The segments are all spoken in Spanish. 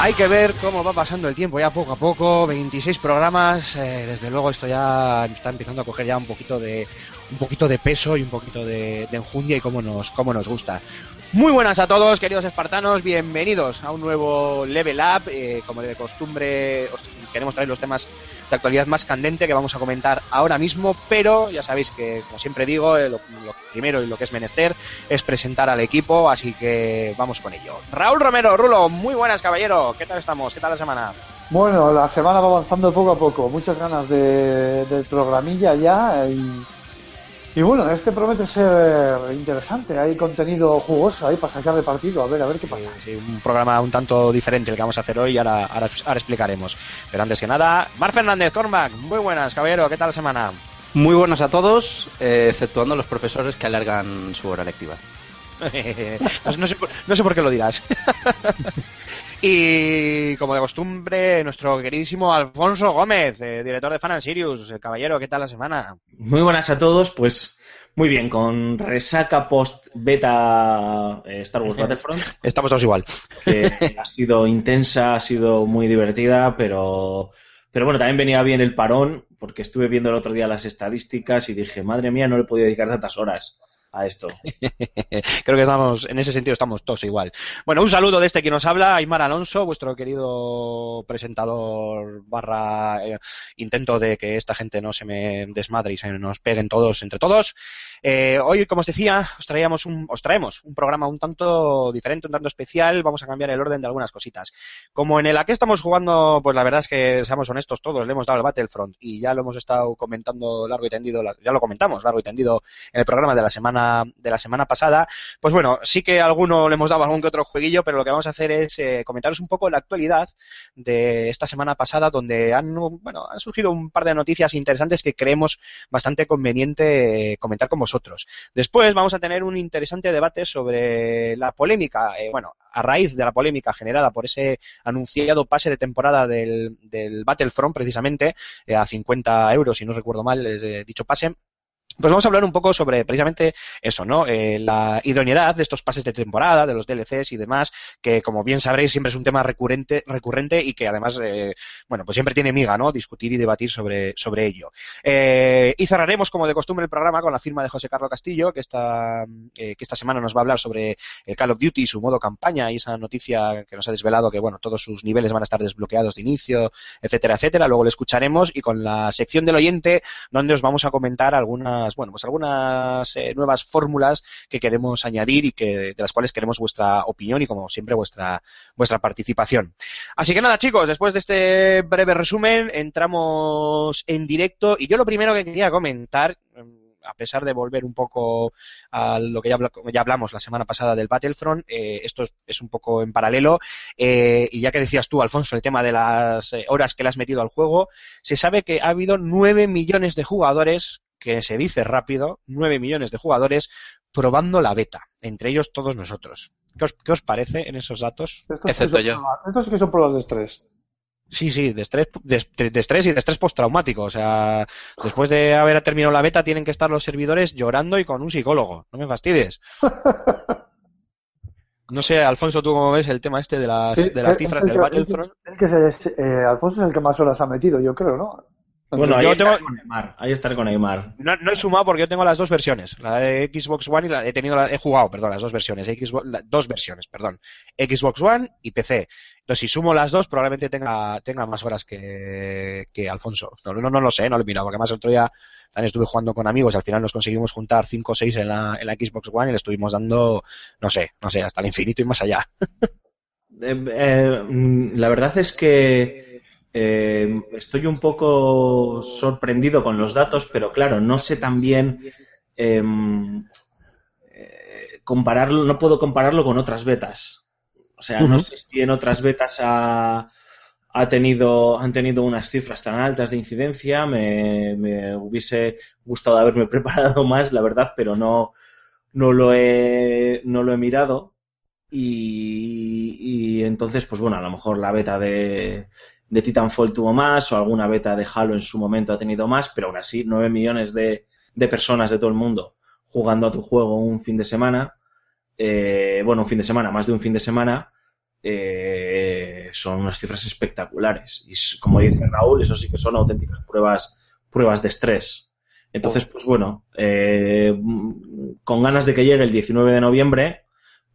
Hay que ver cómo va pasando el tiempo ya poco a poco, 26 programas, eh, desde luego esto ya está empezando a coger ya un poquito de un poquito de peso y un poquito de, enjundia y cómo nos, cómo nos gusta. Muy buenas a todos, queridos espartanos, bienvenidos a un nuevo Level Up. Eh, como de costumbre, os queremos traer los temas de actualidad más candente que vamos a comentar ahora mismo, pero ya sabéis que, como siempre digo, eh, lo, primero y lo que es menester es presentar al equipo, así que vamos con ello. Raúl Romero, Rulo, muy buenas, caballero. ¿Qué tal estamos? ¿Qué tal la semana? Bueno, la semana va avanzando poco a poco, muchas ganas de, programilla ya y bueno, este promete ser interesante, hay contenido jugoso ahí para sacar de partido, a ver, a ver qué pasa. Sí, un programa un tanto diferente el que vamos a hacer hoy ahora, ahora, ahora explicaremos. Pero antes que nada, Mar Fernández, Cormac, muy buenas, caballero. ¿Qué tal la semana? Muy buenas a todos, eh, exceptuando los profesores que alargan su hora lectiva. no, sé- no sé, por- no sé por qué lo dirás. y como de costumbre, nuestro queridísimo Alfonso Gómez, eh, director de Fan and Sirius. Eh, caballero, ¿qué tal la semana? Muy buenas a todos, pues muy bien, con resaca post beta eh, Star Wars Battlefront, Estamos todos igual. que ha sido intensa, ha sido muy divertida, pero, pero bueno, también venía bien el parón, porque estuve viendo el otro día las estadísticas y dije, madre mía, no le he podido dedicar tantas horas a esto. Creo que estamos, en ese sentido estamos todos igual. Bueno, un saludo de este que nos habla, Aymar Alonso, vuestro querido presentador barra eh, intento de que esta gente no se me desmadre y se nos peguen todos entre todos. Eh, hoy, como os decía, os traíamos un, os traemos un programa un tanto diferente, un tanto especial. Vamos a cambiar el orden de algunas cositas. Como en el a que estamos jugando, pues la verdad es que, seamos honestos todos, le hemos dado el Battlefront y ya lo hemos estado comentando largo y tendido, ya lo comentamos largo y tendido en el programa de la semana de la semana pasada. Pues bueno, sí que a alguno le hemos dado algún que otro jueguillo, pero lo que vamos a hacer es eh, comentaros un poco la actualidad de esta semana pasada, donde han bueno han surgido un par de noticias interesantes que creemos bastante conveniente eh, comentar con vosotros. Después vamos a tener un interesante debate sobre la polémica, eh, bueno, a raíz de la polémica generada por ese anunciado pase de temporada del, del Battlefront, precisamente, eh, a 50 euros, si no recuerdo mal, eh, dicho pase. Pues vamos a hablar un poco sobre precisamente eso, ¿no? Eh, la idoneidad de estos pases de temporada, de los DLCs y demás, que como bien sabréis siempre es un tema recurrente, recurrente y que además, eh, bueno, pues siempre tiene miga, ¿no? Discutir y debatir sobre, sobre ello. Eh, y cerraremos, como de costumbre, el programa con la firma de José Carlos Castillo, que esta, eh, que esta semana nos va a hablar sobre el Call of Duty, su modo campaña y esa noticia que nos ha desvelado que, bueno, todos sus niveles van a estar desbloqueados de inicio, etcétera, etcétera. Luego lo escucharemos y con la sección del oyente, donde os vamos a comentar algunas, bueno, pues algunas eh, nuevas fórmulas que queremos añadir y que, de las cuales queremos vuestra opinión y, como siempre, vuestra, vuestra participación. Así que nada, chicos, después de este breve resumen, entramos en directo y yo lo primero que quería comentar, mm, a pesar de volver un poco a lo que ya, habla- ya hablamos la semana pasada del Battlefront, eh, esto es, un poco en paralelo, eh, y ya que decías tú, Alfonso, el tema de las horas que le has metido al juego, se sabe que ha habido 9 millones de jugadores, que se dice rápido, 9 millones de jugadores probando la beta, entre ellos todos nosotros. ¿Qué os, qué os parece en esos datos? Estos sí que Excepto son yo. Estos sí que son pruebas de estrés. Sí, sí, de estrés, de, de- de estrés y de estrés postraumático. O sea, después de haber terminado la beta tienen que estar los servidores llorando y con un psicólogo. No me fastidies. No sé, Alfonso, ¿tú cómo ves el tema este de las, Sí, de las cifras del que- Battlefront? Es que se- eh, Alfonso es el que más horas ha metido, yo creo, ¿no? Bueno, ahí tengo- con Aymar. Ahí estaré con Aymar. No, no he sumado porque yo tengo las dos versiones, la de Xbox One y la he tenido, la- he jugado, perdón, las dos versiones, Xbox, la- dos versiones, perdón, Xbox One y PC. Entonces, si sumo las dos, probablemente tenga, tenga más horas que, que Alfonso. No, no, no lo sé, no lo he mirado, porque además el otro día también estuve jugando con amigos y al final nos conseguimos juntar 5 o 6 en la, en la Xbox One y le estuvimos dando, no sé, no sé, hasta el infinito y más allá. Eh, eh, mm, la verdad es que eh, estoy un poco sorprendido con los datos, pero claro, no sé también em, eh, compararlo, no puedo compararlo con otras betas. O sea, no sé si en otras betas ha, ha tenido, han tenido unas cifras tan altas de incidencia. Me, me hubiese gustado haberme preparado más, la verdad, pero no, no lo he, no lo he mirado. Y, y entonces, pues bueno, a lo mejor la beta de, de Titanfall tuvo más, o alguna beta de Halo en su momento ha tenido más, pero aún así, 9 millones de, de personas de todo el mundo jugando a tu juego un fin de semana, eh, bueno, un fin de semana, más de un fin de semana, eh, son unas cifras espectaculares. Y como dice Raúl, eso sí que son auténticas pruebas, pruebas de estrés. Entonces, pues bueno, eh, mm, con ganas de que llegue el 19 de noviembre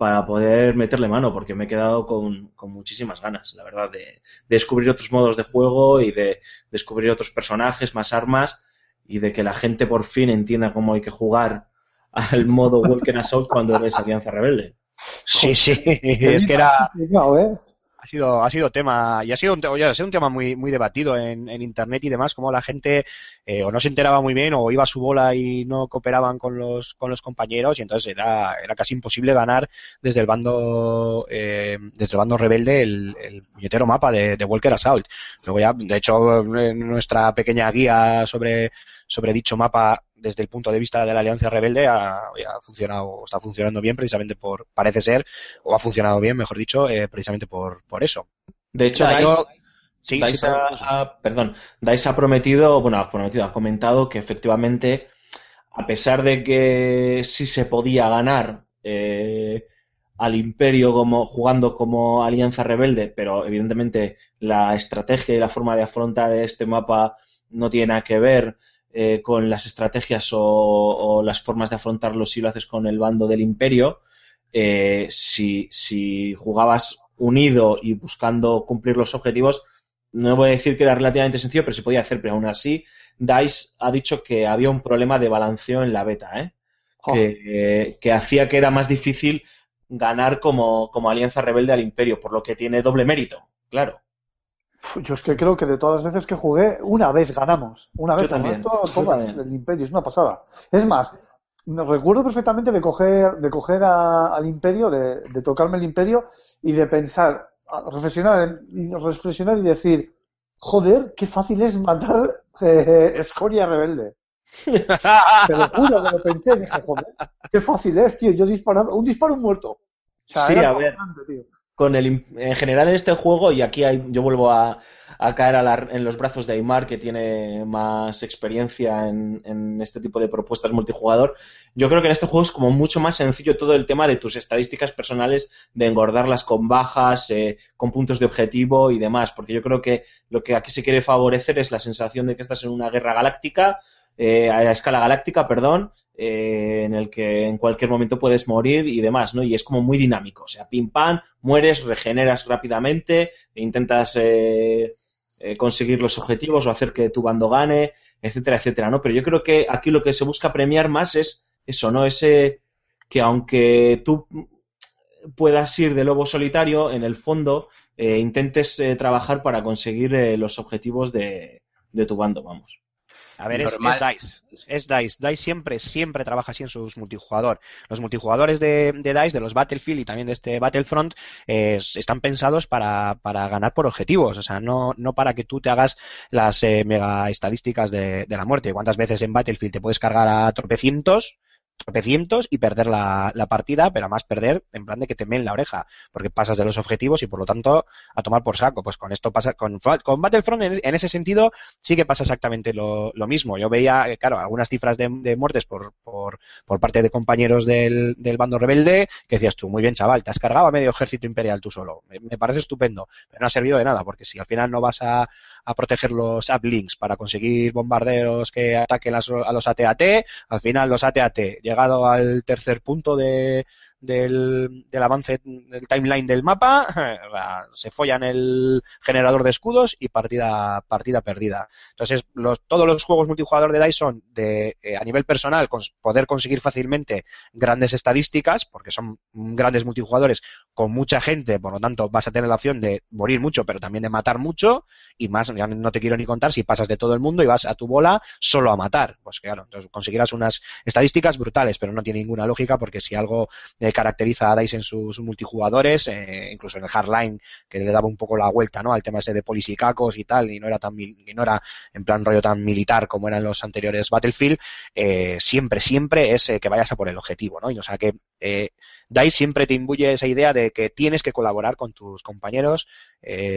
para poder meterle mano, porque me he quedado con, con muchísimas ganas, la verdad, de, de descubrir otros modos de juego y de descubrir otros personajes, más armas y de que la gente por fin entienda cómo hay que jugar al modo Walker Assault cuando ves Alianza Rebelde. Sí, sí, es que era. Ha sido, ha sido tema, y ha sido un, oye, ha sido un tema muy, muy debatido en, en internet y demás, como la gente eh, o no se enteraba muy bien o iba a su bola y no cooperaban con los, con los compañeros y entonces era, era casi imposible ganar desde el bando, eh, desde el bando rebelde el, el puñetero mapa de, de Walker Assault. Luego ya, de hecho, nuestra pequeña guía sobre, sobre dicho mapa desde el punto de vista de la Alianza Rebelde ha, ha funcionado, está funcionando bien precisamente por, parece ser, o ha funcionado bien, mejor dicho, eh, precisamente por, por eso. De hecho, DICE, yo- Sí, DICE sí, ha, perdón, DICE ha prometido, bueno, ha prometido, ha comentado que efectivamente, a pesar de que sí se podía ganar eh, al Imperio como jugando como Alianza Rebelde, pero evidentemente la estrategia y la forma de afrontar este mapa no tiene nada que ver eh, con las estrategias o, o las formas de afrontarlo si lo haces con el bando del Imperio. Eh, si, si jugabas unido y buscando cumplir los objetivos, no voy a decir que era relativamente sencillo, pero se podía hacer, pero aún así, DICE ha dicho que había un problema de balanceo en la beta, ¿eh? Oh. que, que hacía que era más difícil ganar como, como alianza rebelde al imperio, por lo que tiene doble mérito, claro. Yo es que creo que de todas las veces que jugué, una vez ganamos. Una vez yo todas, el Imperio, es una pasada. Es más, me recuerdo perfectamente de coger, de coger a- al Imperio, de, de tocarme el Imperio y de pensar, reflexionar y reflexionar y decir, joder, qué fácil es matar eh, escoria rebelde. Te lo juro que lo pensé, dije, joder, qué fácil es, tío, yo disparando, un disparo un muerto. O sea, Sí, era a ver. tío. Con el, en general en este juego, y aquí hay- yo vuelvo a, a caer a la- en los brazos de Aymar, que tiene más experiencia en, en este tipo de propuestas multijugador, yo creo que en este juego es como mucho más sencillo todo el tema de tus estadísticas personales, de engordarlas con bajas, eh, con puntos de objetivo y demás, porque yo creo que lo que aquí se quiere favorecer es la sensación de que estás en una guerra galáctica, eh, a escala galáctica, perdón, eh, en el que en cualquier momento puedes morir y demás, ¿no? Y es como muy dinámico, o sea, pim pam, mueres, regeneras rápidamente, intentas eh, eh, conseguir los objetivos o hacer que tu bando gane, etcétera, etcétera, ¿no? Pero yo creo que aquí lo que se busca premiar más es eso, ¿no? Ese que aunque tú puedas ir de lobo solitario, en el fondo eh, intentes trabajar para conseguir los objetivos de, de tu bando, vamos. A ver, es, DICE. Es DICE. DICE siempre, siempre trabaja así en sus multijugador. Los multijugadores de, de DICE, de los Battlefield y también de este Battlefront, eh, están pensados para, para ganar por objetivos. O sea, no, no para que tú te hagas las eh, mega estadísticas de, de la muerte. ¿Cuántas veces en Battlefield te puedes cargar a tropecientos? Tropecientos y perder la, partida, pero además perder en plan de que te meen la oreja, porque pasas de los objetivos y por lo tanto a tomar por saco. Pues con esto pasa, con, Battlefront en, en ese sentido sí que pasa exactamente lo, mismo. Yo veía, eh, claro, algunas cifras de, de muertes por, por, por parte de compañeros del, del bando rebelde que decías tú, muy bien chaval, te has cargado a medio ejército imperial tú solo. Me, me parece estupendo, pero no ha servido de nada, porque si al final no vas a, a proteger los uplinks para conseguir bombardeos que ataquen a los- a los AT-AT. Al final los AT-AT, llegado al tercer punto de, del, avance del timeline del mapa, se follan el generador de escudos y partida, partida perdida. Entonces, los, todos los juegos multijugador de DICE son de, eh, a nivel personal, poder conseguir fácilmente grandes estadísticas, porque son grandes multijugadores con mucha gente, por lo tanto vas a tener la opción de morir mucho, pero también de matar mucho, y más, ya no te quiero ni contar si pasas de todo el mundo y vas a tu bola solo a matar. Pues claro, entonces conseguirás unas estadísticas brutales, pero no tiene ninguna lógica porque si algo eh, caracteriza a DICE en sus multijugadores, eh, incluso en el Hardline, que le daba un poco la vuelta, ¿no? Al tema ese de polisicacos y tal, y no era tan y no era en plan rollo tan militar como eran los anteriores Battlefield, eh, siempre, siempre es eh, que vayas a por el objetivo, ¿no? Y, o sea que DICE siempre te imbuye esa idea de que tienes que colaborar con tus compañeros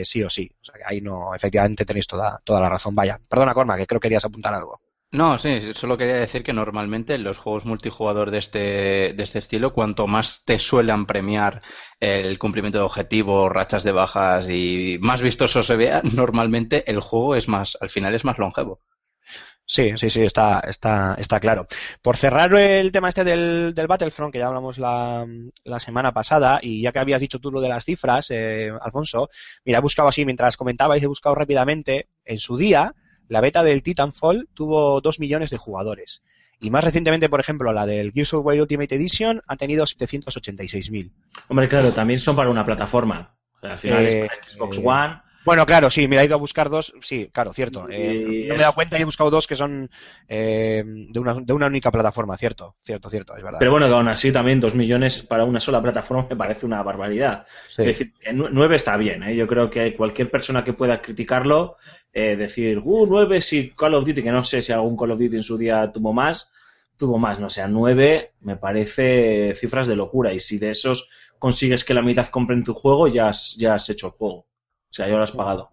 sí o sí. O sea que ahí no, efectivamente tenéis toda, toda la razón. Vaya, perdona Corma, que creo que querías apuntar algo. No, sí, solo quería decir que normalmente en los juegos multijugador de este, de este estilo, cuanto más te suelen premiar el cumplimiento de objetivos, rachas de bajas y más vistoso se vea, normalmente el juego es más, al final es más longevo. Sí, sí, sí, está, está, está claro. Por cerrar el tema este del, del Battlefront, que ya hablamos la, la semana pasada, y ya que habías dicho tú lo de las cifras, eh, Alfonso, mira, he buscado así, mientras comentabais, he buscado rápidamente, en su día, la beta del Titanfall tuvo dos millones de jugadores. Y más recientemente, por ejemplo, la del Gears of War Ultimate Edition ha tenido 786.000. Hombre, claro, también son para una plataforma. O sea, al final Eh, es para Xbox eh, One. Bueno, claro, sí, mira, he ido a buscar dos, sí, claro, cierto. Eh, no me he dado cuenta y he buscado dos que son eh, de, una, de una única plataforma, cierto, cierto, cierto, es verdad. Pero bueno, que aún así también dos millones para una sola plataforma me parece una barbaridad. Sí. Es decir, nueve está bien, ¿eh? Yo creo que cualquier persona que pueda criticarlo, eh, decir, uh, nueve si Call of Duty, que no sé si algún Call of Duty en su día tuvo más, tuvo más, no sé, a nueve me parece cifras de locura. Y si de esos consigues que la mitad compren tu juego, ya has, ya has hecho el juego. O sea, ya lo has pagado.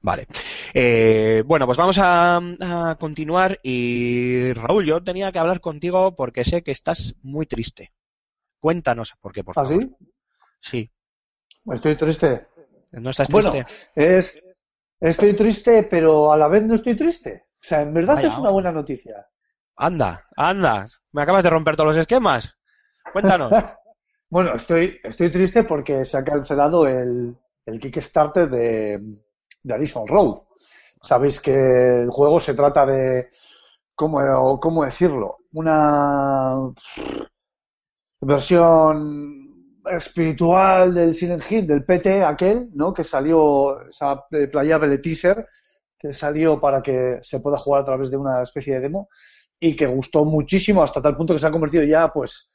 Vale. Eh, bueno, pues vamos a, a continuar y Raúl, yo tenía que hablar contigo porque sé que estás muy triste. Cuéntanos por qué, por ¿Ah, favor. sí? Sí. Estoy triste. ¿No estás Bueno, triste? es, estoy triste, pero a la vez no estoy triste. O sea, en verdad Vaya, es una buena noticia. Anda, anda. Me acabas de romper todos los esquemas. Cuéntanos. Bueno, estoy, estoy triste porque se ha cancelado el, el Kickstarter de, de Addison Road. Sabéis que el juego se trata de, ¿cómo, cómo decirlo? Una versión espiritual del Silent Hill, del PT aquel, ¿no? Que salió, esa playable teaser, que salió para que se pueda jugar a través de una especie de demo y que gustó muchísimo hasta tal punto que se ha convertido ya, pues,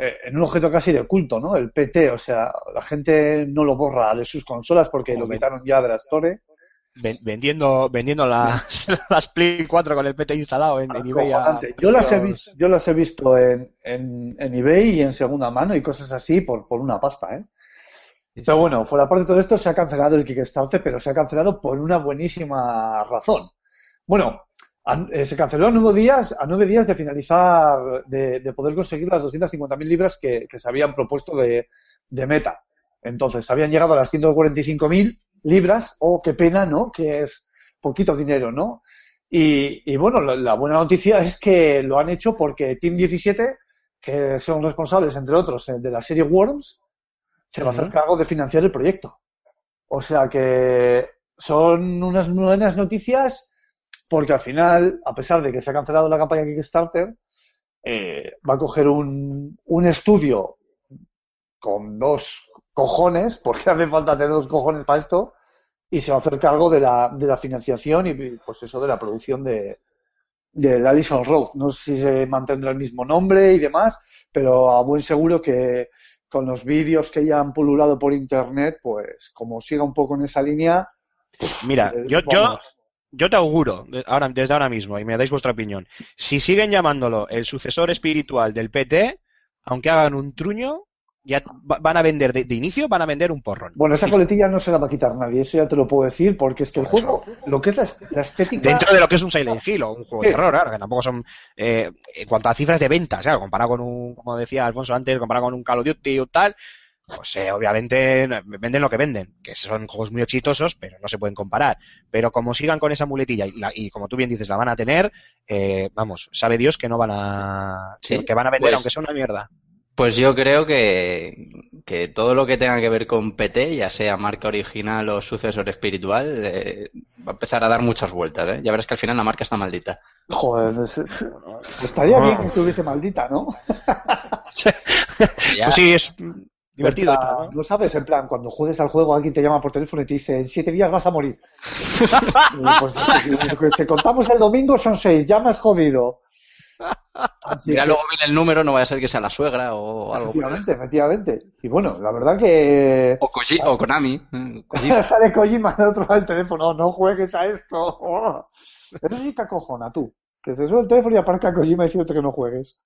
eh, en un objeto casi de culto, ¿no? El PT, o sea, la gente no lo borra de sus consolas porque lo quitaron ya de la Store. Ven- vendiendo vendiendo las, las Play 4 con el PT instalado en, en eBay. a-. Yo las he visto, yo las he visto en, en, en eBay y en segunda mano y cosas así por, por una pasta, ¿eh? Pero bueno, fuera parte de todo esto, se ha cancelado el Kickstarter, pero se ha cancelado por una buenísima razón. Bueno, a- eh, se canceló a nueve días, a nueve días de finalizar, de, de poder conseguir las 250.000 libras que, que se habían propuesto de, de meta. Entonces, habían llegado a las 145.000 libras, oh, qué pena, ¿no? Que es poquito dinero, ¿no? Y, y bueno, la, la buena noticia es que lo han hecho porque Team 17, que son responsables, entre otros, eh, de la serie Worms, se va a hacer cargo de financiar el proyecto. O sea que son unas buenas noticias porque al final, a pesar de que se ha cancelado la campaña Kickstarter, eh, va a coger un, un estudio con dos cojones, porque hace falta tener dos cojones para esto, y se va a hacer cargo de la, de la financiación y pues eso de la producción de, de Allison Road. No sé si se mantendrá el mismo nombre y demás, pero a buen seguro que con los vídeos que ya han pululado por internet, pues como siga un poco en esa línea, Mira, eh, yo, yo, vamos. yo te auguro, ahora, desde ahora mismo, y me dais vuestra opinión, si siguen llamándolo el sucesor espiritual del PT, aunque hagan un truño, ya va- van a vender, de, de inicio, van a vender un porrón. Bueno, esa coletilla no se la va a quitar nadie, eso ya te lo puedo decir, porque es que el juego, lo que es la, la estética... Dentro de lo que es un Silent Hill o un juego de terror, claro, que tampoco son, eh, en cuanto a cifras de ventas, claro, comparado con un, como decía Alfonso antes, comparado con un Call of Duty o tal, pues eh, obviamente venden lo que venden, que son juegos muy exitosos, pero no se pueden comparar. Pero como sigan con esa muletilla y, la- y como tú bien dices, la van a tener, eh, vamos, sabe Dios que no van a, Sí, que van a vender pues- aunque sea una mierda. Pues yo creo que, que todo lo que tenga que ver con PT, ya sea marca original o sucesor espiritual, eh, va a empezar a dar muchas vueltas, ¿eh? Ya verás que al final la marca está maldita. Joder, es- estaría bien que estuviese maldita, ¿no? Pues sí, es divertido. Plan, ¿no? ¿no? sabes, en plan, cuando juegues al juego alguien te llama por teléfono y te dice, en siete días vas a morir. Pues, si contamos el domingo son seis, ya me has jodido. Así Mira, que, luego viene el número, no vaya a ser que sea la suegra o algo. efectivamente, efectivamente. Y bueno, la verdad que O, Koji- o Konami. eh, Kojima. sale Kojima al otro lado del teléfono, no juegues a esto. Oh. Eso sí te acojona, tú. Que se sube el teléfono y aparca Kojima diciéndote que no juegues.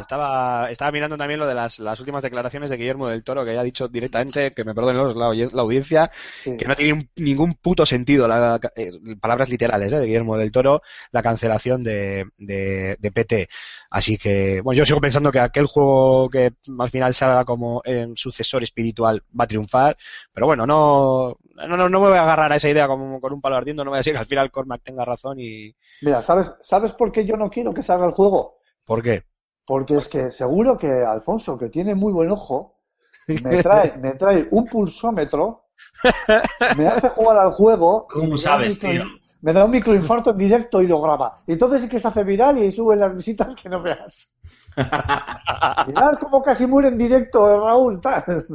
Estaba, estaba mirando también lo de las, las últimas declaraciones de Guillermo del Toro, que ya ha dicho directamente, que me perdonen los- la, audiencia, Sí. que no tiene ningún puto sentido, la, eh, palabras literales, eh, de Guillermo del Toro, la cancelación de, de, de PT. Así que, bueno, yo sigo pensando que aquel juego que al final salga como eh, sucesor espiritual va a triunfar, pero bueno, no, no, no, no me voy a agarrar a esa idea como con un palo ardiendo, no voy a decir que al final Cormac tenga razón y... Mira, ¿sabes, ¿sabes por qué yo no quiero que salga el juego? ¿Por qué? Porque es que seguro que Alfonso, que tiene muy buen ojo, me trae, me trae un pulsómetro, me hace jugar al juego. ¿Cómo sabes, tío? Me da un microinfarto en directo y lo graba. Y entonces sí que se hace viral y sube las visitas que no veas. Mirad cómo casi muere en directo eh, Raúl. tal.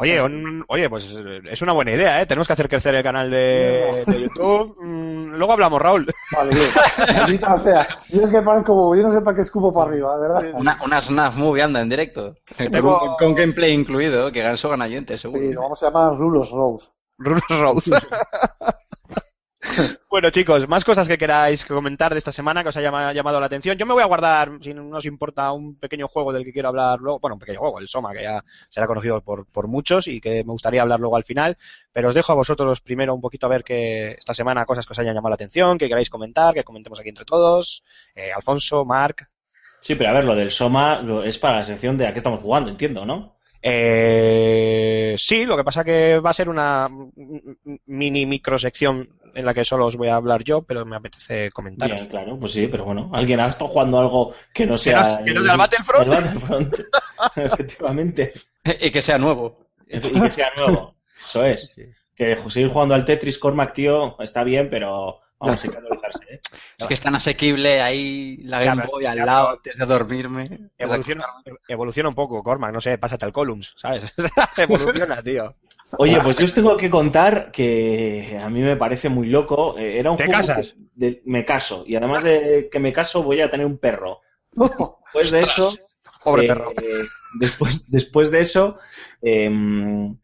Oye, un- oye, pues es una buena idea, ¿eh? Tenemos que hacer crecer el canal de, de YouTube. Mm, luego hablamos, Raúl. Vale, bien. Maldita sea. Yo es que parezco yo no sé para qué escupo para arriba, ¿verdad? Una, una Snap Movie anda en directo. Tengo- Con, con gameplay incluido, que ganso gana oyentes, seguro. Sí, lo vamos a llamar Rulos Rose. Rulos Road. bueno, chicos, más cosas que queráis comentar de esta semana que os haya llama- llamado la atención. Yo me voy a guardar, si no os importa, un pequeño juego del que quiero hablar luego. Bueno, un pequeño juego, el Soma, que ya será conocido por, por muchos y que me gustaría hablar luego al final. Pero os dejo a vosotros primero un poquito a ver que esta semana cosas que os hayan llamado la atención, que queráis comentar, que comentemos aquí entre todos. Eh, Alfonso, Marc. Sí, pero a ver, lo del Soma es para la sección de a qué estamos jugando, entiendo, ¿no? Eh, sí, lo que pasa que va a ser una mini microsección en la que solo os voy a hablar yo, pero me apetece comentaros. Bien, claro, pues sí, pero bueno, alguien ha estado jugando algo que no sea... que no sea el Battlefront. el Battlefront. Efectivamente. Y que sea nuevo. Y que sea nuevo. Eso es. Que seguir jugando al Tetris Cormac, tío, está bien, pero vamos, hay que actualizarse, ¿eh? Es que es tan asequible ahí la Game Boy al lado antes de dormirme. Evoluciona, evoluciona un poco, Cormac, no sé, pásate al Columns, ¿sabes? evoluciona, tío. Oye, pues yo os tengo que contar que a mí me parece muy loco. Eh, Era un ¿Te juego casas? de- me caso. Y además de que me caso, voy a tener un perro. Después de eso, Pobre eh, perro. después, después de eso, em,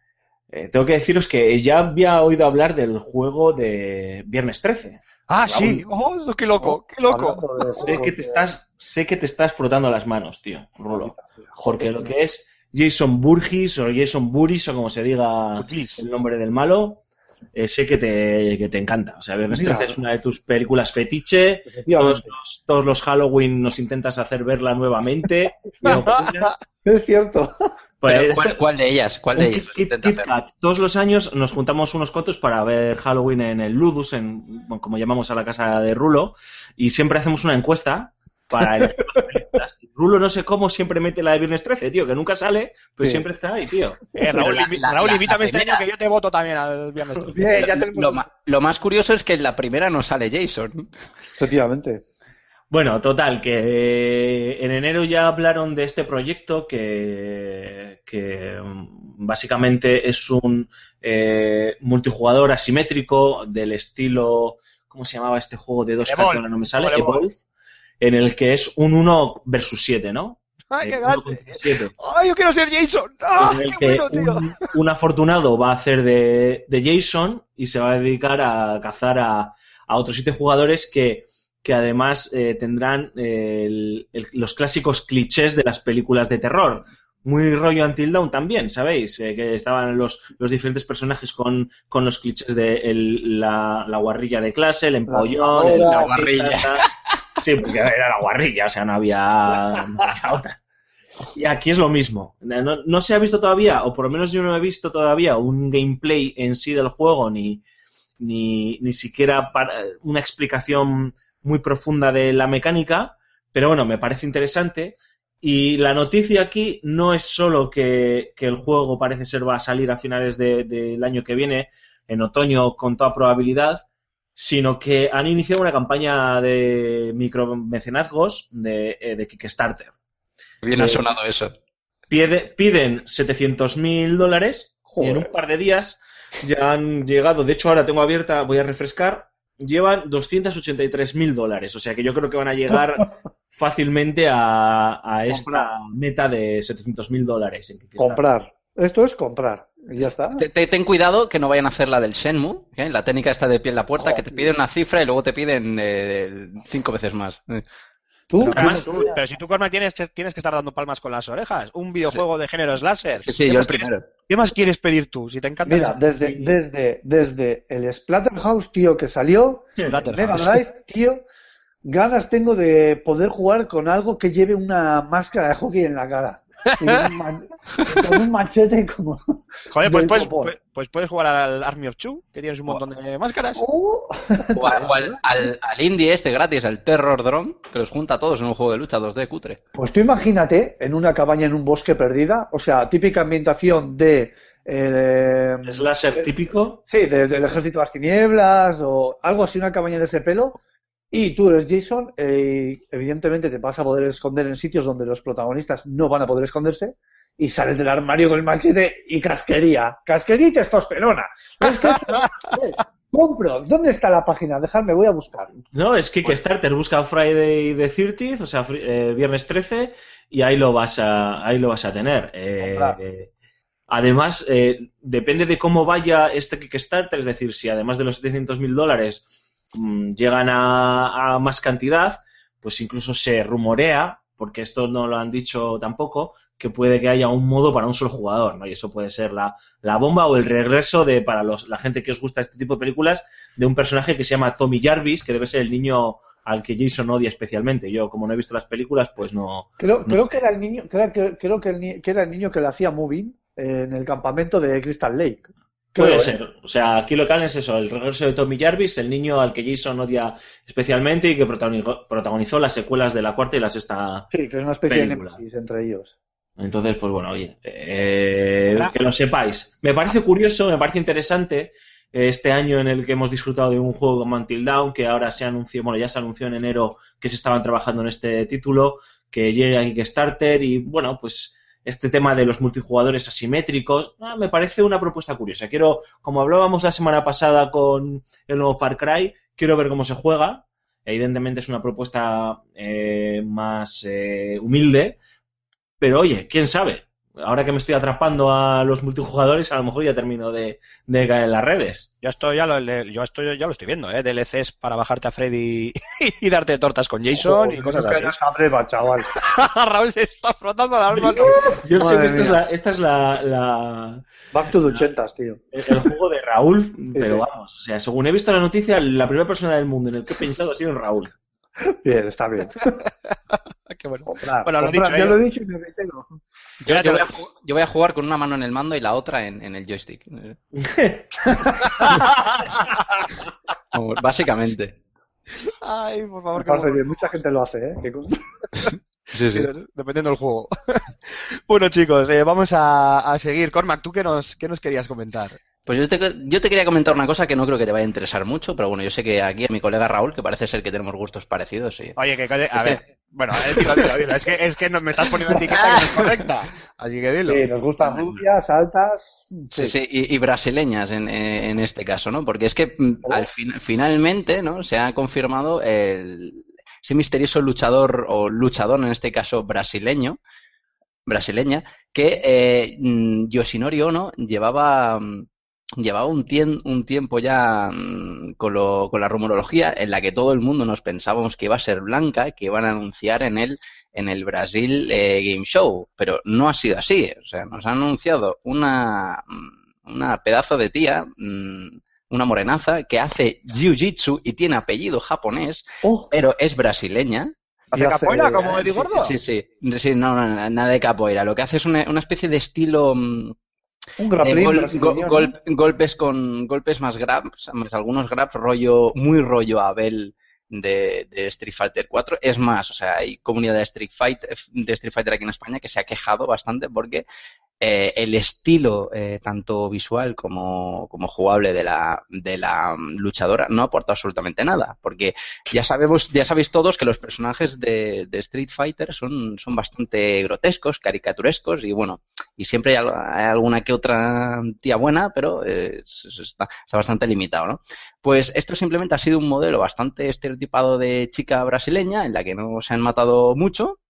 eh, tengo que deciros que ya había oído hablar del juego de Viernes 13. Ah, sí, oh, qué loco, qué loco. Sé que te estás, sé que te estás frotando las manos, tío, Rulo. Porque lo que es Jason Burgis o Jason Buris o como se diga Burgis. el nombre del malo, eh, sé que te, que te encanta. O sea, Viernes Mira. 13 es una de tus películas fetiche. Todos los, todos los Halloween nos intentas hacer verla nuevamente. Es cierto. pues, Pero, este- ¿cuál, cuál de ellas? ¿Cuál de ellas? Kit, Kit-. Kat. Todos los años nos juntamos unos cuantos para ver Halloween en el Ludus, en, como llamamos a la casa de Rulo, y siempre hacemos una encuesta para. Y Rulo no sé cómo siempre mete la de Viernes 13, tío, que nunca sale, pero Sí. siempre está ahí, tío. Eh, Raúl, la- Raúl, la- invítame la este primera- año que yo te voto también al viernes. 13. Bien, ya tenemos. Lo, ma- lo más curioso es que en la primera no sale Jason. Efectivamente. Bueno, total, que eh, en enero ya hablaron de este proyecto que, que mm, básicamente es un eh, multijugador asimétrico del estilo, ¿cómo se llamaba este juego de dos ahora no me sale? Evolve. En el que es un 1 versus 7, ¿no? ¡Ay, qué Eh, grande! contra siete. ¡Ay, yo quiero ser Jason! ¡Ah, en el qué que bueno, tío! un, un afortunado va a hacer de, de Jason y se va a dedicar a cazar a, a otros siete jugadores que, que además eh, tendrán eh, el- el- los clásicos clichés de las películas de terror. Muy rollo Until Dawn también, ¿sabéis? Eh, que estaban los, los diferentes personajes con, con los clichés de el- la, la guarrilla de clase, el empollón, la guarrilla. Sí, porque era la guarrilla, o sea, no había, otra. Y aquí es lo mismo. No, no se ha visto todavía, o por lo menos yo no he visto todavía un gameplay en sí del juego, ni, ni, ni siquiera para- una explicación muy profunda de la mecánica, pero bueno, me parece interesante. Y la noticia aquí no es solo que, que el juego parece ser va a salir a finales de- del año que viene, en otoño con toda probabilidad, sino que han iniciado una campaña de micromecenazgos de, eh, de Kickstarter. Bien ha Eh, sonado eso. Pide- piden 700 mil dólares y en un par de días ya han llegado, de hecho ahora tengo abierta, voy a refrescar, llevan 283 mil dólares, o sea que yo creo que van a llegar fácilmente a, a esta meta de 700 mil dólares en Kickstarter. Comprar. Esto es comprar. Y ya está. Te- te- ten cuidado que no vayan a hacer la del Shenmue, ¿eh? la técnica esta de pie en la puerta, que te piden una cifra y luego te piden eh, cinco veces más. Eh. Tú, Pero, además, tú- pero si tú, Cormac, tienes que, tienes que estar dando palmas con las orejas. Un videojuego de género slasher. Sí, sí, ¿Qué yo el más quieres- primero. ¿Qué más quieres pedir tú? Si te encanta. Mira, desde, desde, desde el Splatterhouse, tío, que salió. Mega Drive, tío, ganas tengo de poder jugar con algo que lleve una máscara de hockey en la cara. Un con un machete como... Joder, pues puedes, pues, pues puedes jugar al Army of Two, que tienes un montón de máscaras. Oh, O, al, al- al indie este gratis, al Terror Drone, que los junta a todos en un juego de lucha 2D cutre. Pues tú imagínate en una cabaña en un bosque perdida, o sea, típica ambientación de... eh, Slasher típico. Sí, de- del ejército de las tinieblas o algo así, una cabaña de ese pelo. Y tú eres Jason, eh, y evidentemente te vas a poder esconder en sitios donde los protagonistas no van a poder esconderse. Y sales del armario con el machete y casquería. Casquería y testosterona. Es que compro. ¿Dónde está la página? Dejadme, voy a buscar. No, es Kickstarter, busca Friday the 30th, o sea, eh, viernes 13, y ahí lo vas a, ahí lo vas a tener. Eh, Comprar. eh, además, eh, depende de cómo vaya este Kickstarter, es decir, si además de los 700 mil dólares llegan a, a más cantidad, pues incluso se rumorea, porque esto no lo han dicho tampoco, que puede que haya un modo para un solo jugador, ¿no? Y eso puede ser la, la bomba o el regreso de, para los, la gente que os gusta este tipo de películas, de un personaje que se llama Tommy Jarvis, que debe ser el niño al que Jason odia especialmente. Yo, como no he visto las películas, pues no. Creo, No creo sé. que era el niño, creo, que- creo que, el que era el niño que le hacía moving en el campamento de Crystal Lake. Puede ¿eh? ser. O sea, aquí lo que hablan es eso, el regreso de Tommy Jarvis, el niño al que Jason odia especialmente y que protagonizó, las secuelas de la cuarta y la sexta. Sí, que es una especie Película. de némesis entre ellos. Entonces, pues bueno, oye, eh, que lo sepáis. Me parece curioso, me parece interesante eh, este año en el que hemos disfrutado de un juego como Until Dawn, que ahora se anunció, bueno, ya se anunció en enero que se estaban trabajando en este título, que llega a Kickstarter y bueno, pues este tema de los multijugadores asimétricos, ah, me parece una propuesta curiosa. Quiero, como hablábamos la semana pasada con el nuevo Far Cry, quiero ver cómo se juega. Evidentemente es una propuesta eh, más eh, humilde, pero oye, quién sabe. Ahora que me estoy atrapando a los multijugadores, a lo mejor ya termino de, de caer en las redes. Yo esto ya lo, le- yo esto ya lo estoy viendo, ¿eh? DLCs para bajarte a Freddy y darte tortas con Jason y cosas así. hambre, chaval. Raúl se está frotando las manos. Yo sé que esta es, la, esta es la, la- Back to the ochentas, tío. el, el juego de Raúl, pero vamos, o sea, según he visto la noticia, la primera persona del mundo en el que he pensado ha sido en Raúl. Bien, está bien. Qué bueno. Comprar, Bueno, lo he comprar. dicho, ya lo he dicho y me reitero. Yo, yo voy lo- a, ju- yo voy a jugar con una mano en el mando y la otra en, en el joystick. Como- Básicamente. Ay, por favor, parece bien. Mucha gente lo hace, ¿eh? Sí, sí. Dependiendo del juego. bueno, chicos, eh, vamos a, a seguir. Cormac, ¿tú qué nos, qué nos querías comentar? Pues yo te, yo te quería comentar una cosa que no creo que te vaya a interesar mucho, pero bueno, yo sé que aquí a mi colega Raúl, que parece ser que tenemos gustos parecidos, sí. Oye, que calle- a ver. Bueno, eh, dilo, dilo, dilo. Es que, es que no, me estás poniendo etiqueta que no es correcta. Así que dilo. Sí, nos gustan rubias, altas. Sí, sí, y, y brasileñas en, en en este caso, ¿no? Porque es que mm, al fin- finalmente, ¿no? Se ha confirmado el, ese misterioso luchador o luchador, en este caso brasileño, brasileña, que eh, mm, Yoshinori Ono llevaba, mm, llevaba un, tien- un tiempo ya mm, con, lo- con la rumorología en la que todo el mundo nos pensábamos que iba a ser blanca, que iban a anunciar en el, en el Brasil eh, Game Show, pero no ha sido así. O sea, nos han anunciado una, mm, una pedazo de tía, mm, una morenaza, que hace jiu-jitsu y tiene apellido japonés, Oh, pero es brasileña. ¿Hace capoeira como Eddie Sí, Gordo? Sí, sí, sí, no, no, nada de capoeira. Lo que hace es una, una especie de estilo Un gol- golpes con golpes más grabs, más algunos grabs rollo, muy rollo Abel de, Street Fighter 4. Es más, o sea, hay comunidad de Street Fighter, de Street Fighter aquí en España que se ha quejado bastante porque eh, el estilo, eh, tanto visual como, como jugable de la, de la mm, luchadora, no aporta absolutamente nada. Porque ya sabemos, ya sabéis todos que los personajes de, de Street Fighter son, son bastante grotescos, caricaturescos, y bueno, y siempre hay, al- hay alguna que otra tía buena, pero eh, es- es- está, está bastante limitado, ¿no? Pues esto simplemente ha sido un modelo bastante estereotipado de chica brasileña, en la que no se han matado mucho,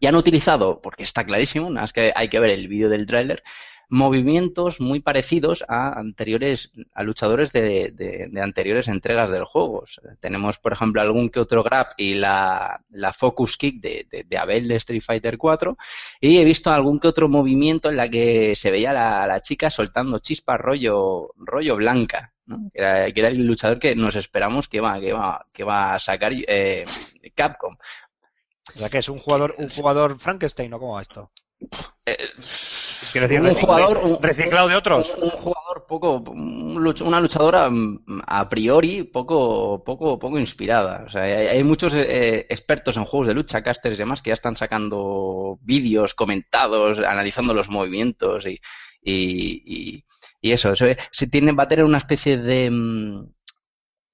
y han utilizado, porque está clarísimo, nada más que hay que ver el vídeo del tráiler, movimientos muy parecidos a anteriores, a luchadores de, de- de anteriores entregas del juego. Tenemos, por ejemplo, algún que otro grab y la, la focus kick de, de, Abel de Street Fighter 4 y he visto algún que otro movimiento en la que se veía la, la chica soltando chispas rollo, rollo blanca. ¿No? Que, era, que era el luchador que nos esperamos que va, que va, que va a sacar eh, Capcom. O sea, que es un jugador, un jugador Frankenstein, ¿o cómo va esto? Eh, Quiero decir, un recicla- jugador reciclado de otros. Un, un jugador poco, una luchadora mm, a priori poco, poco, poco inspirada. O sea, hay, hay muchos eh, expertos en juegos de lucha, casters y demás, que ya están sacando vídeos comentados, analizando los movimientos y, y, y- y eso. Se, se tiene, va a tener una especie de, mm,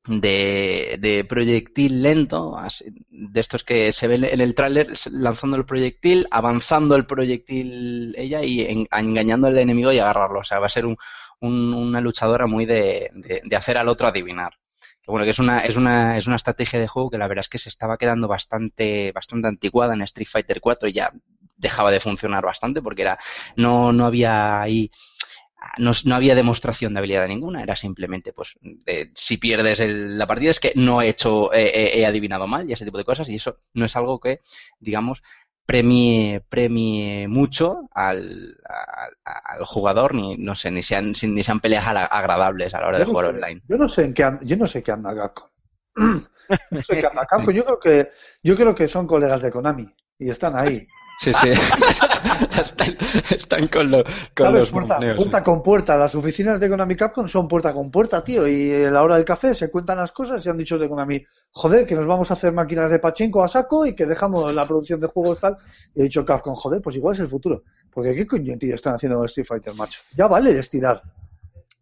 de, de proyectil lento, así- de estos que se ven en el tráiler lanzando el proyectil, avanzando el proyectil ella y en- engañando al enemigo y agarrarlo. O sea, va a ser un- una luchadora muy de, de- de hacer al otro adivinar. Que bueno, que es una, es una, es una estrategia de juego que la verdad es que se estaba quedando bastante, bastante anticuada en Street Fighter 4 y ya dejaba de funcionar bastante porque era, no, no había ahí no, no había demostración de habilidad ninguna, era simplemente, pues, si pierdes el- la partida es que no he hecho, he, he- adivinado mal y ese tipo de cosas, y eso no es algo que, digamos, premie, premie mucho al, al, al jugador, ni, no sé, ni sean, ni sean peleas agradables a la hora de no jugar sé- online. Yo no sé en qué anda, yo no sé qué anda Capcom. No sé qué anda Capcom. Yo creo que yo creo que son colegas de Konami y están ahí. Sí, sí. están, están con, lo- con los Puerta, puerta sí. con puerta. Las oficinas de Konami Capcom son puerta con puerta, tío. Y a la hora del café se cuentan las cosas y han dicho de Konami, joder, que nos vamos a hacer máquinas de pachinko a saco y que dejamos la producción de juegos tal. Y he dicho Capcom, joder, pues igual es el futuro. Porque qué coño, tío, están haciendo el Street Fighter, macho. Ya vale de estirar.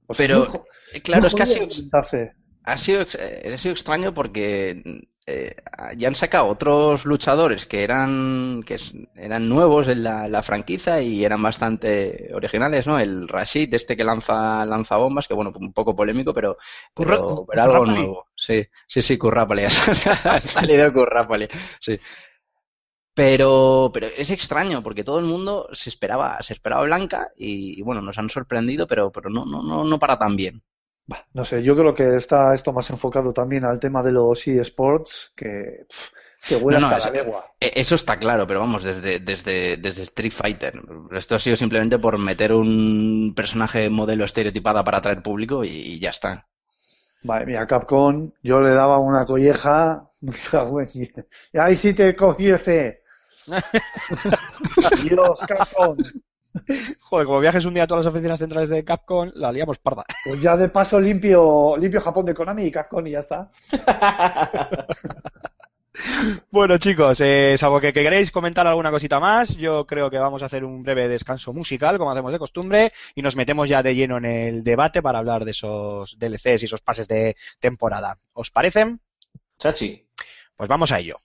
Pues Pero, muy Claro, muy es que ha sido. Ha eh, ha sido extraño porque eh, ya han sacado otros luchadores que eran que eran nuevos en la, la franquicia y eran bastante originales, ¿no? El Rashid, este que lanza lanza bombas, que bueno, un poco polémico, pero, Curra- pero, pero algo nuevo. Sí, sí, sí, Currápali. Ha salido Currápali. Sí. Pero, pero es extraño porque todo el mundo se esperaba, se esperaba Blanca y, y bueno, nos han sorprendido, pero, pero no, no, no, no para tan bien. Bah, No sé, yo creo que está esto más enfocado también al tema de los eSports, que, que huele No, no, hasta la legua. E- Eso está claro, pero vamos, desde, desde, desde Street Fighter. Esto ha sido simplemente por meter un personaje modelo estereotipada para atraer público y, y ya está. Madre mía, Capcom, yo le daba una colleja. Y ahí sí te cogiese. Dios, Capcom. Joder, como viajes un día a todas las oficinas centrales de Capcom, la liamos parda. Pues ya de paso limpio, limpio Japón de Konami y Capcom y ya está. Bueno, chicos, eh, salvo que, que queréis comentar alguna cosita más, yo creo que vamos a hacer un breve descanso musical, como hacemos de costumbre, y nos metemos ya de lleno en el debate para hablar de esos DLCs y esos pases de temporada. ¿Os parecen? Chachi. Pues vamos a ello.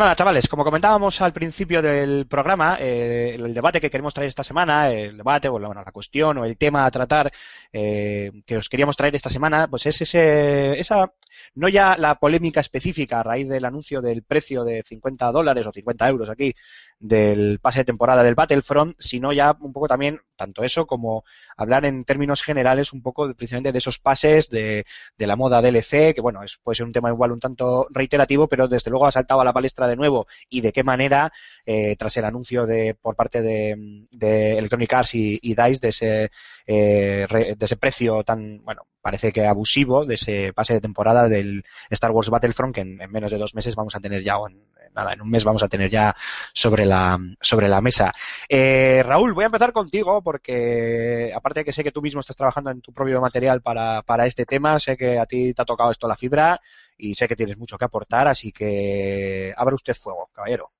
Nada, chavales, como comentábamos al principio del programa, eh, el debate que queremos traer esta semana, el debate, o la, la cuestión o el tema a tratar eh, que os queríamos traer esta semana, pues es ese, esa, no ya la polémica específica a raíz del anuncio del precio de 50 dólares o 50 euros aquí del pase de temporada del Battlefront, sino ya un poco también, tanto eso como hablar en términos generales un poco precisamente de esos pases de, de la moda DLC, que bueno, es, puede ser un tema igual un tanto reiterativo, pero desde luego ha saltado a la palestra de nuevo. Y de qué manera, eh, tras el anuncio de por parte de, de Electronic Arts y, DICE de ese, eh, re- de ese precio tan, bueno, parece que abusivo de ese pase de temporada del Star Wars Battlefront, que en, en menos de dos meses vamos a tener ya, en nada, en un mes vamos a tener ya sobre la, sobre la mesa. Eh, Raúl, voy a empezar contigo porque, aparte de que sé que tú mismo estás trabajando en tu propio material para, para este tema, sé que a ti te ha tocado esto la fibra y sé que tienes mucho que aportar, así que abra usted fuego, caballero.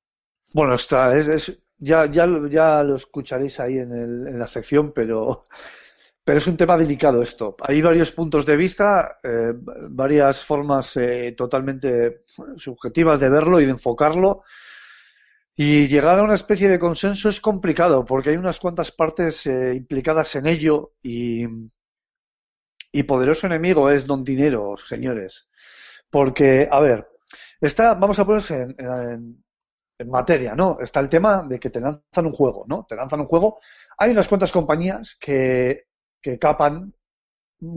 Bueno, está, es, es- ya, ya, ya lo escucharéis ahí en, el- en la sección, pero, pero es un tema delicado esto. Hay varios puntos de vista, eh, varias formas eh, totalmente subjetivas de verlo y de enfocarlo. Y llegar a una especie de consenso es complicado porque hay unas cuantas partes eh, implicadas en ello y, y poderoso enemigo es don dinero, señores. Porque, a ver, está, vamos a ponerse en, en- en materia, ¿no? Está el tema de que te lanzan un juego, ¿no? Te lanzan un juego. Hay unas cuantas compañías que, que capan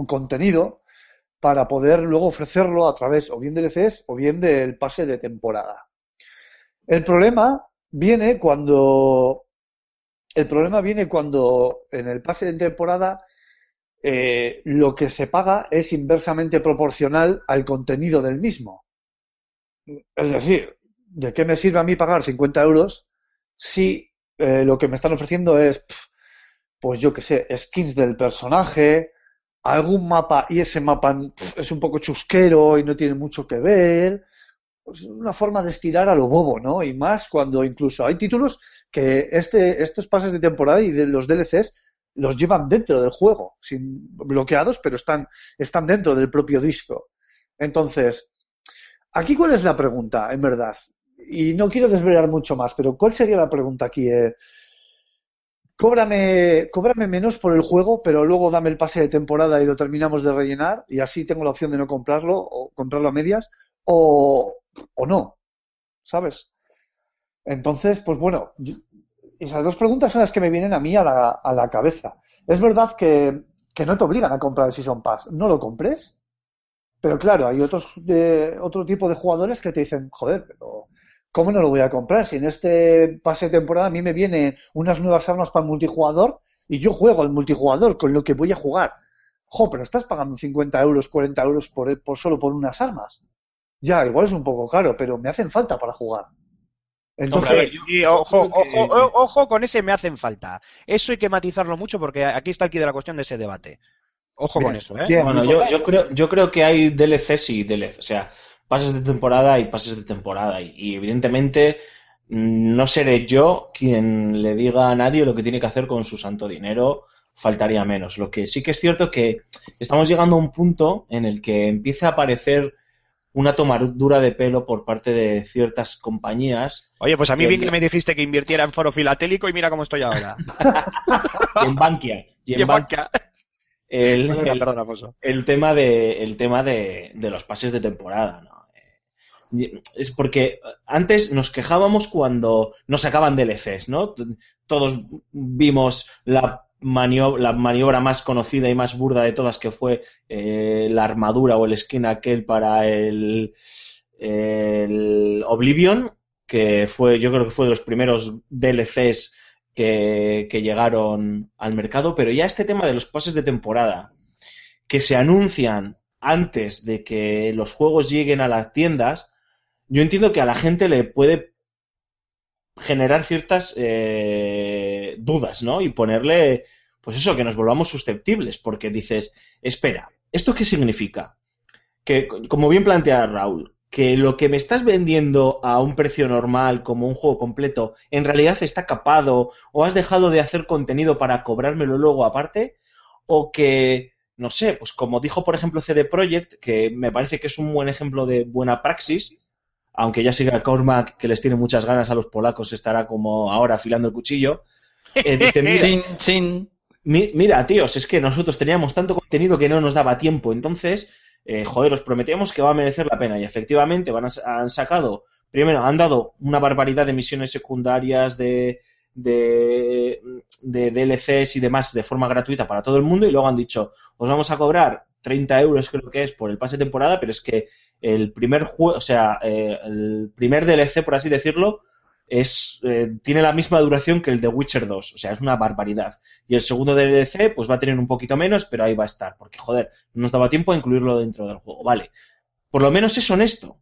contenido para poder luego ofrecerlo a través o bien de DLCs o bien del pase de temporada. El problema viene cuando el problema viene cuando en el pase de temporada eh, lo que se paga es inversamente proporcional al contenido del mismo. Es decir, ¿de qué me sirve a mí pagar 50 euros si eh, lo que me están ofreciendo es, pues yo qué sé, skins del personaje, algún mapa y ese mapa es un poco chusquero y no tiene mucho que ver? Pues es una forma de estirar a lo bobo, ¿no? Y más cuando incluso hay títulos que este, estos pases de temporada y de los DLCs los llevan dentro del juego, sin bloqueados, pero están, están dentro del propio disco. Entonces, aquí cuál es la pregunta, en verdad. Y no quiero desvelar mucho más, pero ¿cuál sería la pregunta aquí? Eh, cóbrame, cóbrame menos por el juego, pero luego dame el pase de temporada y lo terminamos de rellenar, y así tengo la opción de no comprarlo o comprarlo a medias, o, o no, ¿sabes? Entonces, pues bueno, esas dos preguntas son las que me vienen a mí a la, a la cabeza. Es verdad que, que no te obligan a comprar el Season Pass, no lo compres, pero claro, hay otros de, otro tipo de jugadores que te dicen, joder, pero ¿cómo no lo voy a comprar? Si en este pase de temporada a mí me vienen unas nuevas armas para el multijugador y yo juego al multijugador con lo que voy a jugar. Jo, pero estás pagando 50 euros, 40 euros por, por solo por unas armas. Ya, igual es un poco caro, pero me hacen falta para jugar. Entonces, Hombre, a ver, yo- Y ojo, ojo, ojo con ese me hacen falta. Eso hay que matizarlo mucho porque aquí está el quid de la cuestión de ese debate. Ojo Bien, con eso, ¿eh? bien. Bueno, yo, yo creo, yo creo que hay DLCs y DLCs, o sea, pases de temporada y pases de temporada. Y, y evidentemente mm, no seré yo quien le diga a nadie lo que tiene que hacer con su santo dinero, faltaría menos. Lo que sí que es cierto que estamos llegando a un punto en el que empieza a aparecer una tomadura de pelo por parte de ciertas compañías Oye, pues a mí Bien, que me dijiste que invirtiera en foro filatélico y mira cómo estoy ahora. y en Bankia, y en Y en Bankia, el, el tema de el tema de, de los pases de temporada, ¿no? Es porque antes nos quejábamos cuando nos sacaban DLCs, ¿no? Todos vimos la maniobra, la maniobra más conocida y más burda de todas que fue eh, la armadura o el skin aquel para el, el Oblivion, que fue, yo creo que fue de los primeros DLCs que, que llegaron al mercado, pero ya este tema de los pases de temporada, que se anuncian antes de que los juegos lleguen a las tiendas, yo entiendo que a la gente le puede generar ciertas eh, dudas, ¿no? Y ponerle, pues eso, que nos volvamos susceptibles, porque dices, espera, ¿esto qué significa? Que, como bien plantea Raúl, que lo que me estás vendiendo a un precio normal como un juego completo en realidad está capado o has dejado de hacer contenido para cobrármelo luego aparte o que no sé, pues como dijo por ejemplo CD Projekt, que me parece que es un buen ejemplo de buena praxis, aunque ya siga Cormac, que les tiene muchas ganas a los polacos, estará como ahora afilando el cuchillo. Eh, dice, mira, Chin, chin. Mi- mira, tíos, es que nosotros teníamos tanto contenido que no nos daba tiempo. Entonces, eh, joder, os prometemos que va a merecer la pena. Y efectivamente, van a, han sacado, primero, han dado una barbaridad de misiones secundarias, de, de, de DLCs y demás de forma gratuita para todo el mundo. Y luego han dicho, os vamos a cobrar 30 euros, creo que es, por el pase de temporada, pero es que el primer juego, o sea, eh, el primer DLC, por así decirlo, es, eh, tiene la misma duración que el de Witcher 2. O sea, es una barbaridad. Y el segundo DLC, pues va a tener un poquito menos, pero ahí va a estar. Porque, joder, no nos daba tiempo a incluirlo dentro del juego. Vale. Por lo menos es honesto.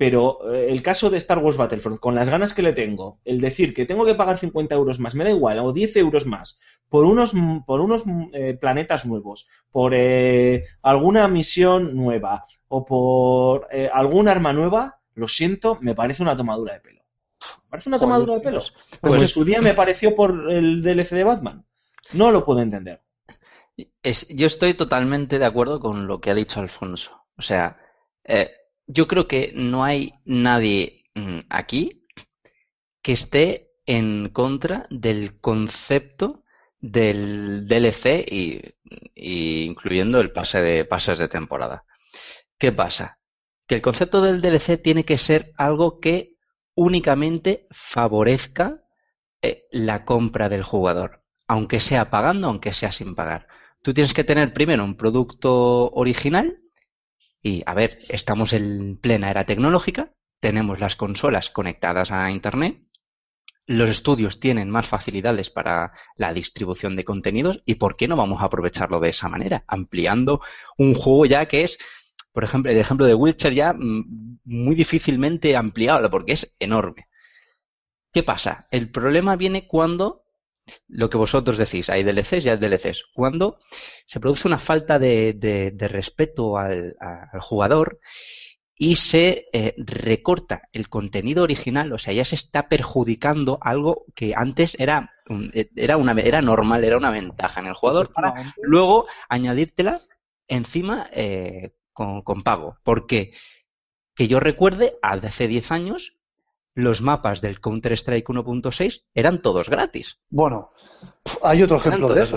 Pero eh, el caso de Star Wars Battlefront, con las ganas que le tengo, el decir que tengo que pagar 50 euros más, me da igual, o 10 euros más, por unos, por unos eh, planetas nuevos, por eh, alguna misión nueva, o por eh, algún arma nueva, lo siento, me parece una tomadura de pelo. Me parece una Joder, tomadura de pelo. Pues Pues- en su día me pareció por el DLC de Batman. No lo puedo entender. Es- yo estoy totalmente de acuerdo con lo que ha dicho Alfonso. O sea, eh, yo creo que no hay nadie mm, aquí que esté en contra del concepto del DLC y, incluyendo el pase de pases de temporada. ¿Qué pasa? Que el concepto del DLC tiene que ser algo que únicamente favorezca eh, la compra del jugador, aunque sea pagando, aunque sea sin pagar. Tú tienes que tener primero un producto original y, a ver, estamos en plena era tecnológica, tenemos las consolas conectadas a Internet, los estudios tienen más facilidades para la distribución de contenidos y ¿por qué no vamos a aprovecharlo de esa manera? Ampliando un juego ya que es, por ejemplo, el ejemplo de Witcher ya mm, muy difícilmente ampliable porque es enorme. ¿Qué pasa? El problema viene cuando lo que vosotros decís, hay DLCs y hay DLCs. Cuando se produce una falta de, de- de respeto al, a- al jugador y se eh, recorta el contenido original, o sea, ya se está perjudicando algo que antes era, un- era, una, era normal, era una ventaja en el jugador para luego añadírtela encima eh, con, con pago. ¿Por qué? Que yo recuerde, hace 10 años, los mapas del Counter-Strike 1.6 eran todos gratis. Bueno, hay otro ejemplo de eso.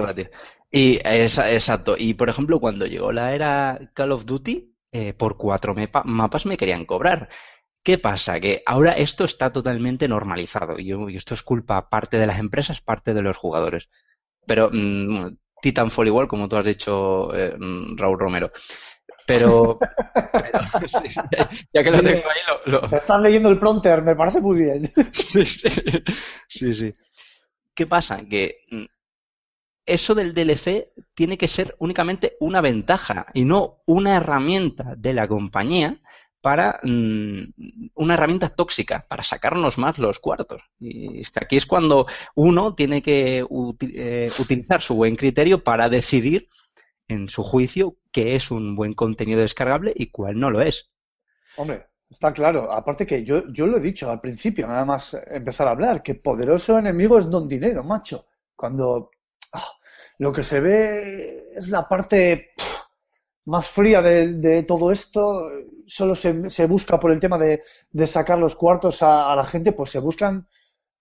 Y esa- exacto. Y por ejemplo, cuando llegó la era Call of Duty, eh, por cuatro mapas me querían cobrar. ¿Qué pasa? Que ahora esto está totalmente normalizado. Y, yo- y esto es culpa parte de las empresas, parte de los jugadores. Pero mm, Titanfall igual, como tú has dicho, eh, mm, Raúl Romero. Pero, ya que lo tengo ahí, lo, lo- Estás leyendo el pronter, me parece muy bien. Sí, sí, sí, sí. ¿Qué pasa? Que mm, eso del DLC tiene que ser únicamente una ventaja y no una herramienta de la compañía para mm, una herramienta tóxica para sacarnos más los cuartos. Y es que aquí es cuando uno tiene que eh, utilizar su buen criterio para decidir en su juicio qué es un buen contenido descargable y cuál no lo es. Hombre, está claro. Aparte que yo, yo lo he dicho al principio, nada más empezar a hablar, que poderoso enemigo es don dinero, macho. Cuando ah, lo que se ve es la parte más fría de, todo esto, solo se, se busca por el tema de, de sacar los cuartos a, a la gente, pues se buscan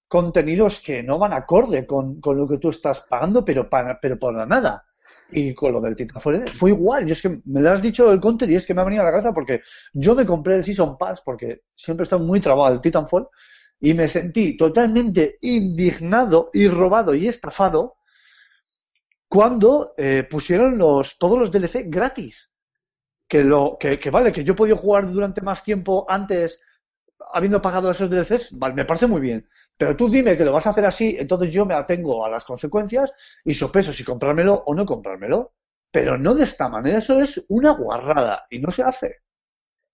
contenidos que no van acorde con, con lo que tú estás pagando, pero para, pero para nada. Y con lo del Titanfall fue igual. Yo es que me lo has dicho el counter y es que me ha venido a la cabeza porque yo me compré el Season Pass porque siempre estado muy trabado al Titanfall y me sentí totalmente indignado y robado y estafado cuando eh, pusieron los, todos los DLC gratis. Que, lo, que, que vale, que yo podido jugar durante más tiempo antes habiendo pagado esos DLCs, me parece muy bien. Pero tú dime que lo vas a hacer así, entonces yo me atengo a las consecuencias y sopeso si comprármelo o no comprármelo. Pero no de esta manera, eso es una guarrada y no se hace.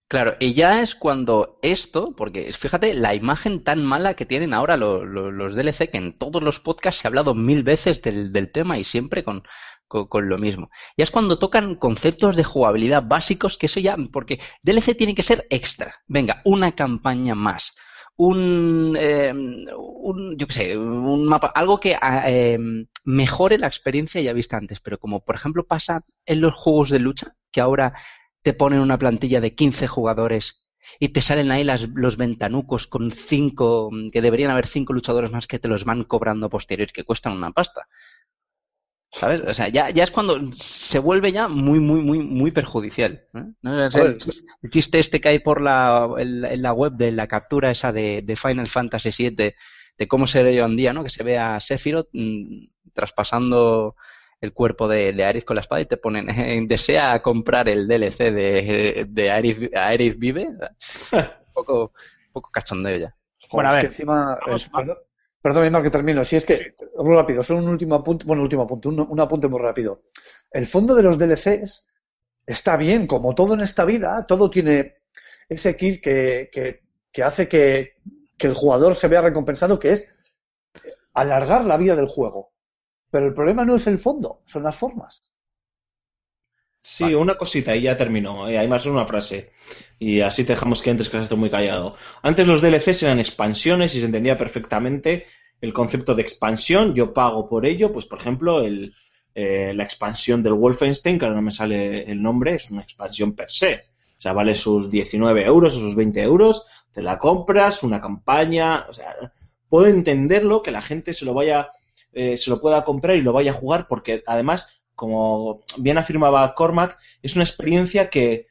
Claro, y ya es cuando esto, porque fíjate la imagen tan mala que tienen ahora lo- lo- los DLC, que en todos los podcasts se ha hablado mil veces del, del tema y siempre con, con lo mismo. Ya es cuando tocan conceptos de jugabilidad básicos, que eso ya, porque DLC tiene que ser extra. Venga, una campaña más. Un, eh, un yo sé, un mapa, algo que ah, eh, mejore la experiencia ya vista antes, pero como por ejemplo pasa en los juegos de lucha, que ahora te ponen una plantilla de 15 jugadores y te salen ahí las, los ventanucos con cinco, que deberían haber cinco luchadores más que te los van cobrando posterior, que cuestan una pasta. ¿Sabes? O sea, ya, ya es cuando se vuelve ya muy, muy, muy, muy perjudicial. ¿eh? ¿No? El, el chiste este que hay por la, en, en la web de la captura esa de, de Final Fantasy VII, de cómo se ve hoy en día, ¿no? Que se ve a Sephiroth mm, traspasando el cuerpo de, de Aerith con la espada y te ponen, eh, desea comprar el DLC de, de Aerith, Aerith Vive. un poco, un poco cachondeo ya. Bueno, a es ver, que encima, vamos perdón, Emma, que termino. Si es que, muy rápido, solo un último apunte, bueno, último apunte, un, un apunte muy rápido. El fondo de los DLCs está bien, como todo en esta vida, todo tiene ese kit que, que, que hace que, que el jugador se vea recompensado, que es alargar la vida del juego. Pero el problema no es el fondo, son las formas. Sí, una cosita y ya terminó. Eh, hay más una frase. Y así te dejamos que antes que has estado muy callado. Antes los DLCs eran expansiones y se entendía perfectamente el concepto de expansión. Yo pago por ello, pues por ejemplo, el, eh, la expansión del Wolfenstein, que ahora no me sale el nombre, es una expansión per se. O sea, vale sus 19 euros o sus 20 euros, te la compras, una campaña. O sea, puedo entenderlo que la gente se lo vaya, eh, se lo pueda comprar y lo vaya a jugar, porque además como bien afirmaba Cormac, es una experiencia que,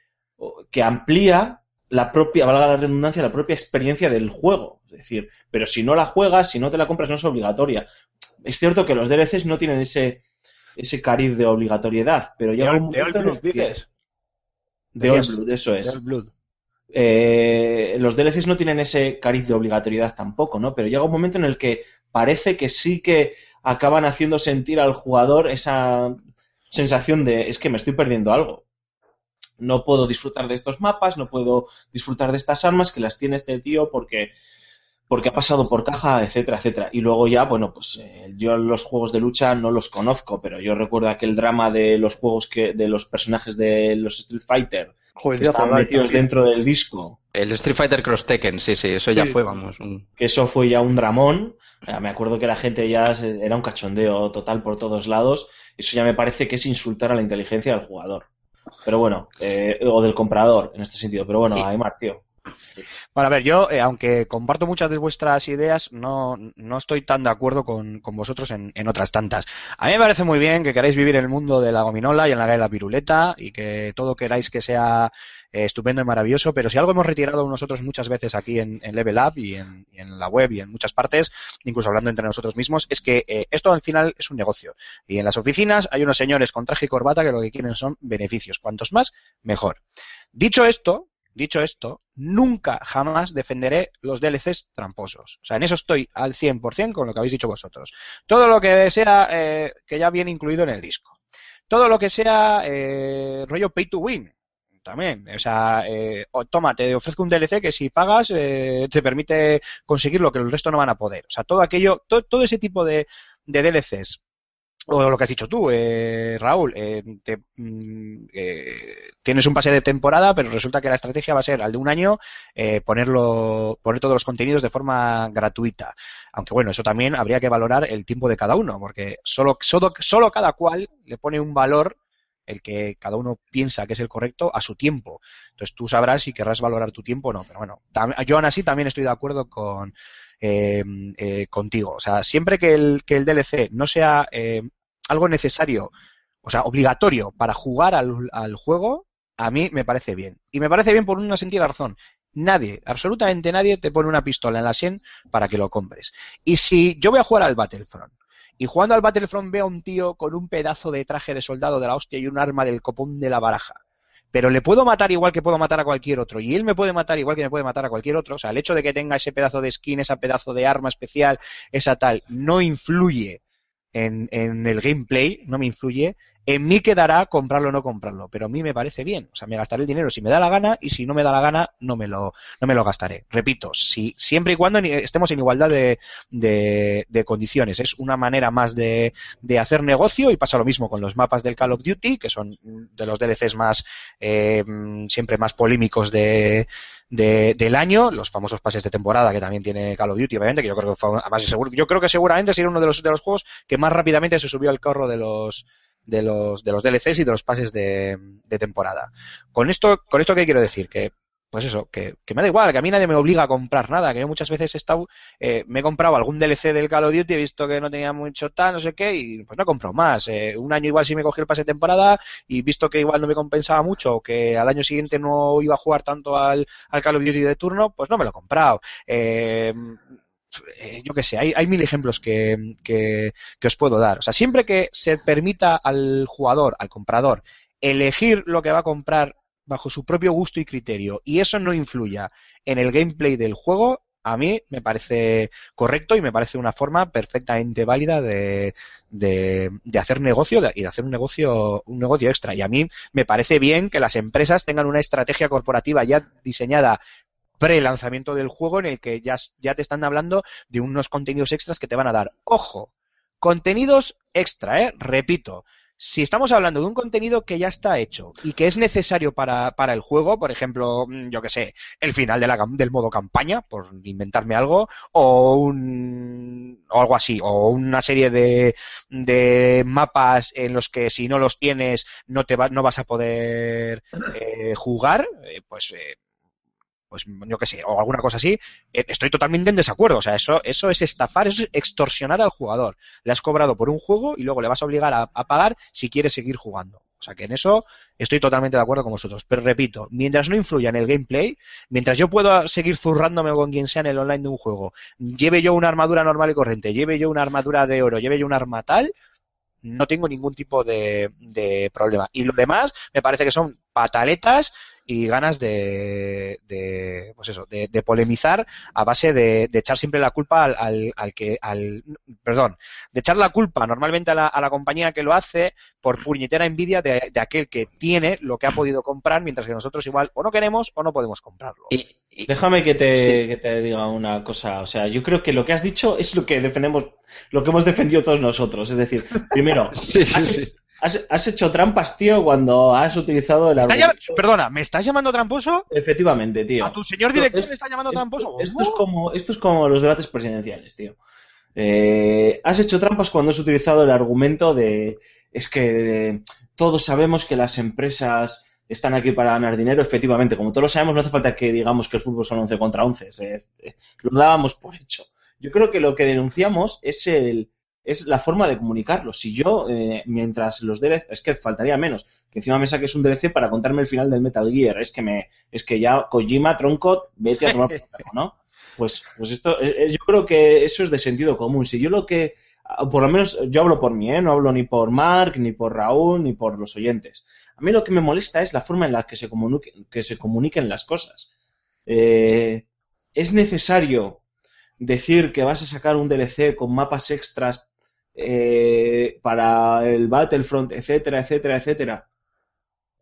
que amplía la propia, valga la redundancia, la propia experiencia del juego. Es decir, pero si no la juegas, si no te la compras, no es obligatoria. Es cierto que los DLCs no tienen ese, ese cariz de obligatoriedad, pero llega un momento en dices. De Old Blood, eso es. Blood. Eh, los DLCs no tienen ese cariz de obligatoriedad tampoco, ¿no? Pero llega un momento en el que parece que sí que acaban haciendo sentir al jugador esa sensación de es que me estoy perdiendo algo. No puedo disfrutar de estos mapas, no puedo disfrutar de estas armas que las tiene este tío porque porque ha pasado por caja, etcétera, etcétera. Y luego ya, bueno, pues eh, yo los juegos de lucha no los conozco, pero yo recuerdo aquel drama de los juegos que de los personajes de los Street Fighter Joder, que rato, metidos tío. dentro del disco. El Street Fighter Cross Tekken, sí, sí, eso ya fue, vamos. un- que eso fue ya un dramón. Me acuerdo que la gente ya era un cachondeo total por todos lados. Eso ya me parece que es insultar a la inteligencia del jugador. Pero bueno, eh, o del comprador en este sentido. Pero bueno. Aymar, tío. Bueno, a ver, yo, eh, aunque comparto muchas de vuestras ideas, no, no estoy tan de acuerdo con, con vosotros en, en otras tantas. A mí me parece muy bien que queráis vivir en el mundo de la gominola y en la de la piruleta y que todo queráis que sea eh, estupendo y maravilloso, pero si algo hemos retirado nosotros muchas veces aquí en, Level Up y en, en la web y en muchas partes, incluso hablando entre nosotros mismos, es que eh, esto al final es un negocio. Y en las oficinas hay unos señores con traje y corbata que lo que quieren son beneficios. Cuantos más, mejor. Dicho esto, Dicho esto, nunca jamás defenderé los DLCs tramposos. O sea, en eso estoy al 100% con lo que habéis dicho vosotros. Todo lo que sea eh, que ya viene incluido en el disco. Todo lo que sea eh, rollo pay to win. También, o sea, eh, toma, te ofrezco un DLC que si pagas te permite conseguir lo que el resto no van a poder. O sea, todo aquello, to- todo ese tipo de, de DLCs o lo que has dicho tú, eh, Raúl, eh, mm, eh, tienes un pase de temporada, pero resulta que la estrategia va a ser al de un año eh, ponerlo, poner todos los contenidos de forma gratuita. Aunque bueno, eso también habría que valorar el tiempo de cada uno, porque solo, solo, solo cada cual le pone un valor el que cada uno piensa que es el correcto a su tiempo. Entonces tú sabrás si querrás valorar tu tiempo o no. Pero bueno, yo aún así también estoy de acuerdo con contigo. O sea, siempre que el, que el DLC no sea algo necesario, o sea, obligatorio para jugar al, juego, a mí me parece bien. Y me parece bien por una sencilla razón. Nadie, absolutamente nadie te pone una pistola en la sien para que lo compres. Y si yo voy a jugar al Battlefront y jugando al Battlefront veo a un tío con un pedazo de traje de soldado de la hostia y un arma del copón de la baraja, pero le puedo matar igual que puedo matar a cualquier otro y él me puede matar igual que me puede matar a cualquier otro, o sea, el hecho de que tenga ese pedazo de skin, ese pedazo de arma especial, esa tal, no influye en, en el gameplay, no me influye, en mí quedará comprarlo o no comprarlo, pero a mí me parece bien, o sea, me gastaré el dinero si me da la gana y si no me da la gana no me lo, no me lo gastaré. Repito, si siempre y cuando estemos en igualdad de, de, de condiciones, es una manera más de, de hacer negocio y pasa lo mismo con los mapas del Call of Duty, que son de los DLCs más eh, siempre más polémicos de, de- del año, los famosos pases de temporada que también tiene Call of Duty, obviamente, que yo creo que además seguro, yo creo que seguramente será uno de los, de los juegos que más rápidamente se subió al carro de los de los de los DLCs y de los pases de, de temporada. Con esto, con esto qué quiero decir que pues eso, que, que me da igual, que a mí nadie me obliga a comprar nada, que yo muchas veces he estado, eh, me he comprado algún DLC del Call of Duty, he visto que no tenía mucho tal, no sé qué, y pues no he comprado más. Eh, un año igual sí me cogí el pase de temporada y visto que igual no me compensaba mucho, que al año siguiente no iba a jugar tanto al, al Call of Duty de turno, pues no me lo he comprado. Eh, eh, yo qué sé, hay, hay mil ejemplos que, que, que os puedo dar. O sea, siempre que se permita al jugador, al comprador, elegir lo que va a comprar bajo su propio gusto y criterio y eso no influya en el gameplay del juego, a mí me parece correcto y me parece una forma perfectamente válida de, de, hacer negocio y de hacer un negocio, un negocio extra. Y a mí me parece bien que las empresas tengan una estrategia corporativa ya diseñada pre-lanzamiento del juego en el que ya, ya te están hablando de unos contenidos extras que te van a dar. Ojo, contenidos extra, ¿eh? Repito, si estamos hablando de un contenido que ya está hecho y que es necesario para, para el juego, por ejemplo, mm, yo que sé, el final del modo campaña, por inventarme algo, o un o algo así, o una serie de, de mapas en los que si no los tienes no te va- no vas a poder eh, jugar, eh, pues eh, pues yo qué sé, o alguna cosa así, eh, estoy totalmente en desacuerdo. O sea, eso, eso es estafar, eso es extorsionar al jugador. Le has cobrado por un juego y luego le vas a obligar a, pagar si quieres seguir jugando. O sea que en eso estoy totalmente de acuerdo con vosotros. Pero repito, mientras no influya en el gameplay, mientras yo pueda seguir zurrándome con quien sea en el online de un juego, lleve yo una armadura normal y corriente, lleve yo una armadura de oro, lleve yo un arma tal, no tengo ningún tipo de, de problema. Y lo demás me parece que son pataletas y ganas de, de pues eso, de, de polemizar a base de, de echar siempre la culpa al, al, al que, al, perdón, de echar la culpa normalmente a la, a la compañía que lo hace por puñetera envidia de, de aquel que tiene lo que ha podido comprar, mientras que nosotros igual o no queremos o no podemos comprarlo. Y, y- Déjame que te, Sí. que te diga una cosa. O sea, yo creo que lo que has dicho es lo que defendemos, lo que hemos defendido todos nosotros. Es decir, primero, Sí, sí, has, hecho trampas, tío, cuando has utilizado el ¿Me estás argumento. Perdona, ¿me estás llamando tramposo? Efectivamente, tío. ¿A tu señor director es- le está llamando tramposo? Esto, es como, esto es como los debates presidenciales, tío. Eh, has hecho trampas cuando has utilizado el argumento de es que eh, todos sabemos que las empresas están aquí para ganar dinero, efectivamente, como todos lo sabemos, no hace falta que digamos que el fútbol son 11 contra 11, eh, eh, lo dábamos por hecho. Yo creo que lo que denunciamos es el es la forma de comunicarlo. Si yo, eh, mientras los DLC, es que faltaría menos, que encima me saques un DLC para contarme el final del Metal Gear, es que me, es que ya Kojima, tronco, vete a tomar por ¿no? Pues, pues esto, eh, eh, yo creo que eso es de sentido común. Si yo lo que, ah, por lo menos yo hablo por mí, ¿eh? No hablo ni por Mark, ni por Raúl, ni por los oyentes. A mí lo que me molesta es la forma en la que se comuniquen, que se comuniquen las cosas. Eh, es necesario decir que vas a sacar un DLC con mapas extras eh, para el Battlefront, etcétera, etcétera, etcétera.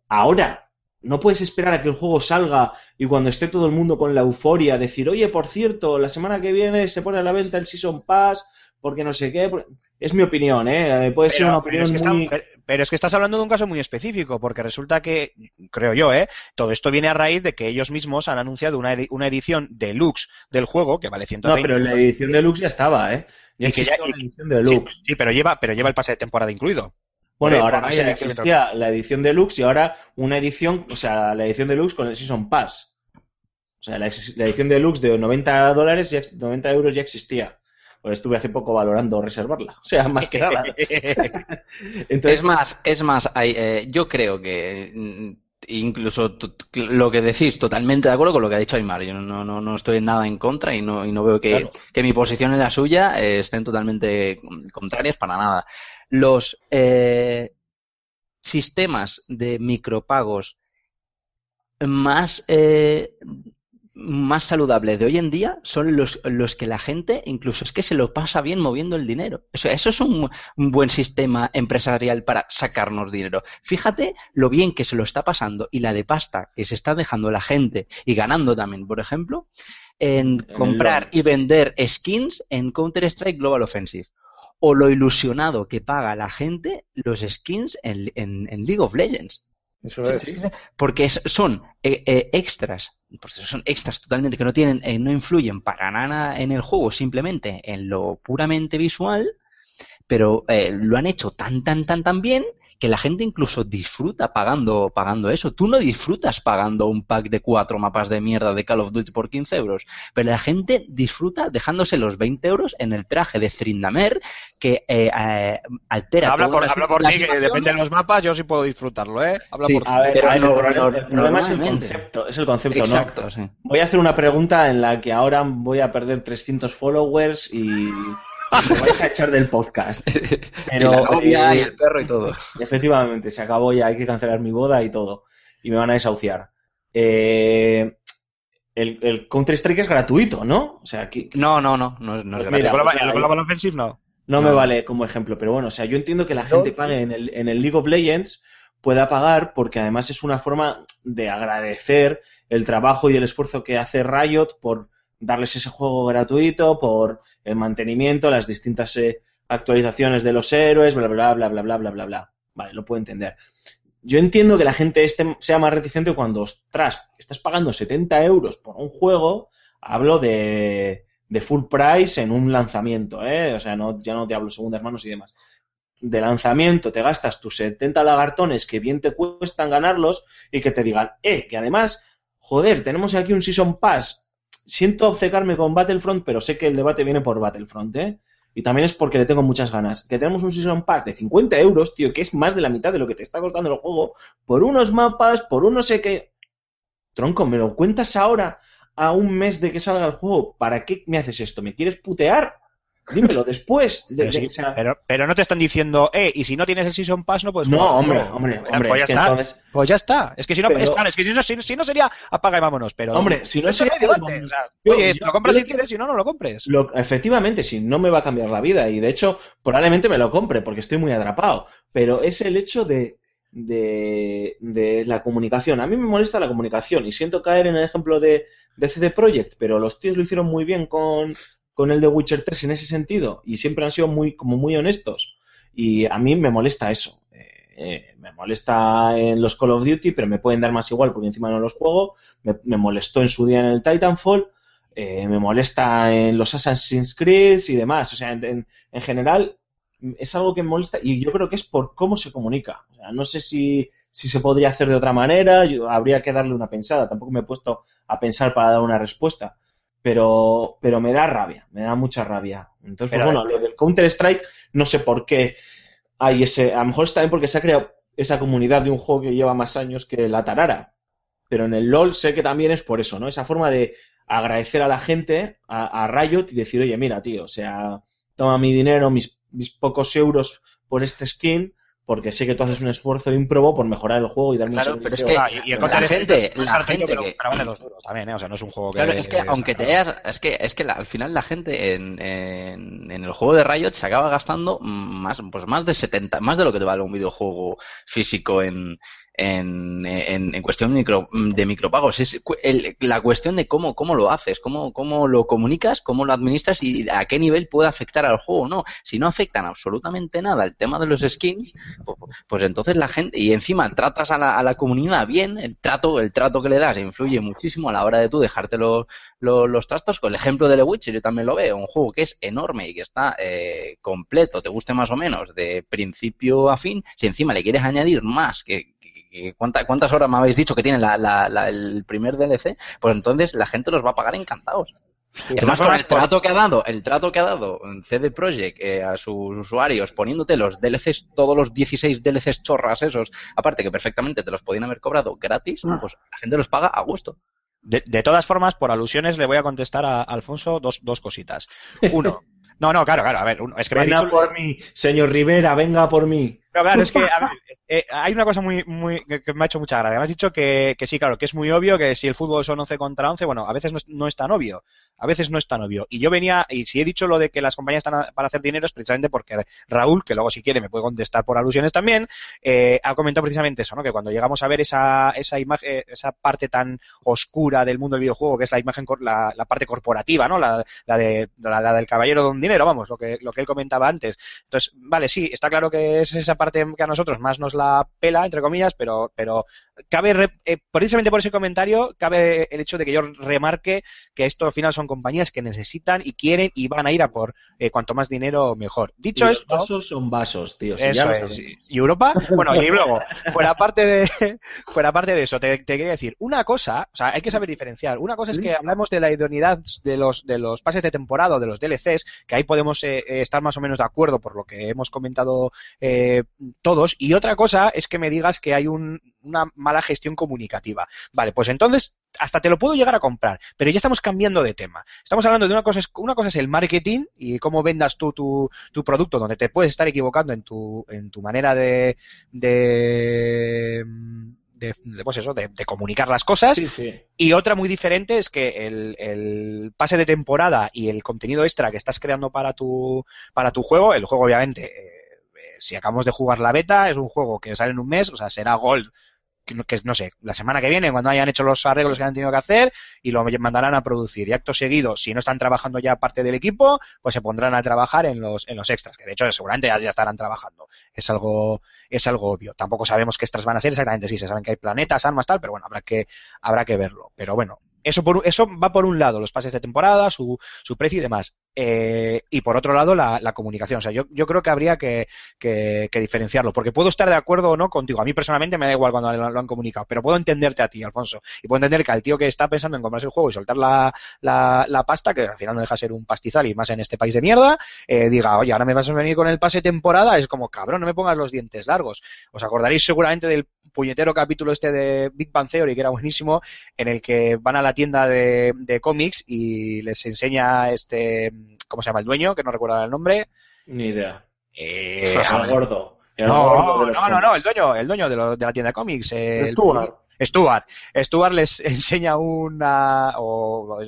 Ahora, no puedes esperar a que el juego salga y cuando esté todo el mundo con la euforia decir, oye, por cierto, la semana que viene se pone a la venta el Season Pass porque no sé qué. Es mi opinión, ¿eh? Puede ser una opinión es que está- muy... pero es que estás hablando de un caso muy específico, porque resulta que, creo yo, ¿eh? todo esto viene a raíz de que ellos mismos han anunciado una, edi- una edición deluxe del juego, que vale No, 130 pero la edición deluxe ya estaba, ¿eh? Ya existía una edición deluxe. Sí, sí, pero lleva, pero lleva el pase de temporada incluido. Bueno, ahora ya existía la edición deluxe y ahora una edición, o sea, la edición deluxe con el Season Pass. O sea, la, la edición deluxe de 90 dólares, ya, ex- 90 euros ya existía. Pues estuve hace poco valorando reservarla. O sea, más que nada. Entonces, es más, es más, hay, eh, yo creo que mm, incluso lo que decís, totalmente de acuerdo con lo que ha dicho Aymar. Yo no, no, no estoy nada en contra y no, y no veo que, Claro. que mi posición y la suya eh, estén totalmente contrarias para nada. Los eh, sistemas de micropagos más eh, más saludables de hoy en día son los, los que la gente incluso es que se lo pasa bien moviendo el dinero. Eso, eso es un, un buen sistema empresarial para sacarnos dinero. Fíjate lo bien que se lo está pasando y la de pasta que se está dejando la gente y ganando también, por ejemplo, en comprar y vender skins en Counter-Strike Global Offensive. O lo ilusionado que paga la gente los skins en, en- en League of Legends. Eso es. Porque son eh, eh, extras, porque son extras totalmente que no tienen, eh, no influyen para nada en el juego, simplemente en lo puramente visual, pero eh, lo han hecho tan, tan, tan, tan bien que la gente incluso disfruta pagando, pagando eso. Tú no disfrutas pagando un pack de cuatro mapas de mierda de Call of Duty por 15 euros, pero la gente disfruta dejándose los 20 euros en el traje de Thrindamer que eh, eh, altera Habla por, habla por ti, que depende de los mapas, yo sí puedo disfrutarlo, ¿eh? Habla Sí, por ti. A ver, Pero no- el problema, no- el problema es el concepto, es el concepto, Exacto, ¿no? sí. Voy a hacer una pregunta en la que ahora voy a perder 300 followers y me vais a echar del podcast. Pero, y la novia eh, y el perro y todo. Efectivamente, se acabó ya, hay que cancelar mi boda y todo. Y me van a desahuciar. Eh, el, el Counter-Strike es gratuito, ¿no? O sea, aquí No, no, no, no, no es Pues gratis. mira, ¿El Global, o sea, el Global Offensive no? no me No. vale como ejemplo, pero bueno, o sea, yo entiendo que la gente pague en el, en el League of Legends pueda pagar porque además es una forma de agradecer el trabajo y el esfuerzo que hace Riot por darles ese juego gratuito, por el mantenimiento, las distintas eh, actualizaciones de los héroes, bla, bla, bla, bla, bla, bla, bla, bla. Vale, lo puedo entender. Yo entiendo que la gente este sea más reticente cuando, ostras, estás pagando 70 euros por un juego, hablo de, de full price en un lanzamiento, ¿eh? O sea, no, ya no te hablo segundas manos y demás. De lanzamiento te gastas tus 70 lagartones que bien te cuestan ganarlos y que te digan, eh, que además, joder, tenemos aquí un Season Pass. Siento obcecarme con Battlefront, pero sé que el debate viene por Battlefront, ¿eh? Y también es porque le tengo muchas ganas. Que tenemos un Season Pass de 50 euros, tío, que es más de la mitad de lo que te está costando el juego, por unos mapas, por un no sé qué. Tronco, ¿me lo cuentas ahora a un mes de que salga el juego? ¿Para qué me haces esto? ¿Me quieres putear? Dímelo después. De- Pero, de- sí, o sea, pero, pero no te están diciendo, eh, y si no tienes el Season Pass no puedes no, jugar". hombre, No. hombre, Eh, hombre. Pues ya está. entonces- Pues ya está. Es que si no, Pero- es, claro, es que si no, si, si no sería apaga y vámonos. Pero, Hombre, si no eso sería- debate, o sea, Yo- oye, yo- lo compras yo- si quieres, si no, no lo compres. Lo- efectivamente, si no me va a cambiar la vida y de hecho probablemente me lo compre porque estoy muy atrapado, pero es el hecho de, de, de la comunicación. A mí me molesta la comunicación y siento caer en el ejemplo de, de CD Projekt, pero los tíos lo hicieron muy bien con, con el de Witcher 3 en ese sentido y siempre han sido muy, como muy honestos y a mí me molesta eso. Eh, eh, me molesta en los Call of Duty, pero me pueden dar más igual porque encima no los juego. Me, me molestó en su día en el Titanfall eh, me molesta en los Assassin's Creed y demás. O sea, en, en- en general es algo que me molesta y yo creo que es por cómo se comunica. No sé si, si se podría hacer de otra manera, yo- habría que darle una pensada. Tampoco me he puesto a pensar para dar una respuesta. Pero, pero me da rabia, me da mucha rabia. Entonces, pues bueno, lo del Counter-Strike, no sé por qué hay ese. A lo mejor es también porque se ha creado esa comunidad de un juego que lleva más años que la Tarara. Pero en el LOL sé que también es por eso, ¿no? Esa forma de agradecer a la gente, a, a Riot, y decir, oye, mira, tío, o sea, toma mi dinero, mis, mis pocos euros por este skin, porque sé que tú haces un esfuerzo ímprobo por mejorar el juego y darme Claro, un pero es que Ah, y, y el la gente- es la gente que- pero vale dos duros también, ¿eh? O sea, no es un juego que... Claro, es que aunque te hayas, es que es que la- al final la gente en, en, en el juego de Riot se acaba gastando más pues más de 70, más de lo que te vale un videojuego físico en en, en, en cuestión micro, de micropagos. Es el- la cuestión de cómo, cómo lo haces, cómo, cómo lo comunicas, cómo lo administras y a qué nivel puede afectar al juego o no. Si no afectan absolutamente nada el tema de los skins, pues, pues entonces la gente, y encima tratas a la, a la comunidad bien, el trato, el trato que le das influye muchísimo a la hora de tú dejarte los, los, los trastos. Con el ejemplo de The Witcher, yo también lo veo, un juego que es enorme y que está eh, completo, te guste más o menos, de principio a fin, si encima le quieres añadir más, que, que- ¿cuánta- ¿cuántas horas me habéis dicho que tiene la, la- la- el primer DLC? Pues entonces la gente los va a pagar encantados. Y además con el trato que ha dado, el trato que ha dado CD Projekt eh, a sus usuarios, poniéndote los DLCs, todos los 16 DLCs chorras esos, aparte que perfectamente te los podían haber cobrado gratis, pues la gente los paga a gusto. De, de todas formas, por alusiones, le voy a contestar a Alfonso dos, dos cositas. Uno, no, no, claro, claro, a ver, uno, es que me has Venga dicho... por mí, señor Rivera, venga por mí. Pero claro, es que a ver, eh, hay una cosa muy, muy que, que me ha hecho mucha gracia. Me has dicho que, que sí, claro, que es muy obvio que si el fútbol son 11 contra 11, bueno, a veces no es, no es tan obvio. A veces no es tan obvio. Y yo venía, y si he dicho lo de que las compañías están a- para hacer dinero es precisamente porque Raúl, que luego si quiere me puede contestar por alusiones también, eh, ha comentado precisamente eso, ¿no? Que cuando llegamos a ver esa, esa imagen, esa parte tan oscura del mundo del videojuego, que es la imagen, la, la parte corporativa, ¿no? La, la de, la, la del caballero don dinero, vamos, lo que, lo que él comentaba antes. Entonces, vale, sí, está claro que es esa parte parte que a nosotros más nos la pela, entre comillas, pero, pero cabe, eh, precisamente por ese comentario, cabe el hecho de que yo remarque que esto al final son compañías que necesitan y quieren y van a ir a por eh, cuanto más dinero mejor. Y Dicho los esto, vasos son vasos, tío. si ya eso lo es. ¿Y Europa? Bueno, y luego, fuera parte de, fuera parte de eso, te, te quería decir, una cosa, o sea, hay que saber diferenciar. Una cosa es que hablamos de la idoneidad de los, de los pases de temporada o de los DLCs, que ahí podemos eh, estar más o menos de acuerdo por lo que hemos comentado eh, todos, y otra cosa es que me digas que hay un- una mala gestión comunicativa. Vale, pues entonces hasta te lo puedo llegar a comprar, pero ya estamos cambiando de tema. Estamos hablando de una cosa, es, una cosa es el marketing y cómo vendas tú tu, tu producto, donde te puedes estar equivocando en tu, en tu manera de, de, de- de, pues eso, de, de comunicar las cosas. Sí, sí. Y otra muy diferente es que el, el pase de temporada y el contenido extra que estás creando para tu, para tu juego, el juego obviamente, eh, eh, si acabamos de jugar la beta, es un juego que sale en un mes, o sea, será Gold que, no- sé, la semana que viene, cuando hayan hecho los arreglos que han tenido que hacer, y lo mandarán a producir. Y acto seguido, si no están trabajando ya parte del equipo, pues se pondrán a trabajar en los, en los extras, que de hecho seguramente ya, ya estarán trabajando. Es algo, es algo obvio. Tampoco sabemos qué extras van a ser exactamente, sí, se saben que hay planetas, armas, tal, pero bueno, habrá que, habrá que verlo. Pero bueno, eso, por, eso va por un lado, los pases de temporada, su, su precio y demás. Eh, y por otro lado, la, comunicación. O sea, yo, yo creo que habría que, que, diferenciarlo, porque puedo estar de acuerdo o no contigo. A mí personalmente me da igual cuando lo, han comunicado, pero puedo entenderte a ti, Alfonso. Y puedo entender que al tío que está pensando en comprarse el juego y soltar la, la, pasta, que al final no deja de ser un pastizal y más en este país de mierda, eh, diga, oye, ahora me vas a venir con el pase temporada, es como, cabrón, no me pongas los dientes largos. Os acordaréis seguramente del puñetero capítulo este de Big Bang Theory, que era buenísimo, en el que van a la tienda de, de cómics y les enseña este, ¿cómo se llama el dueño? Que no recuerdo el nombre. Ni idea. Eh, el gordo. No, no, no, no, el dueño, el dueño de, lo- de la tienda de cómics. eh, el- Stuart. Stuart. Stuart les enseña una, o,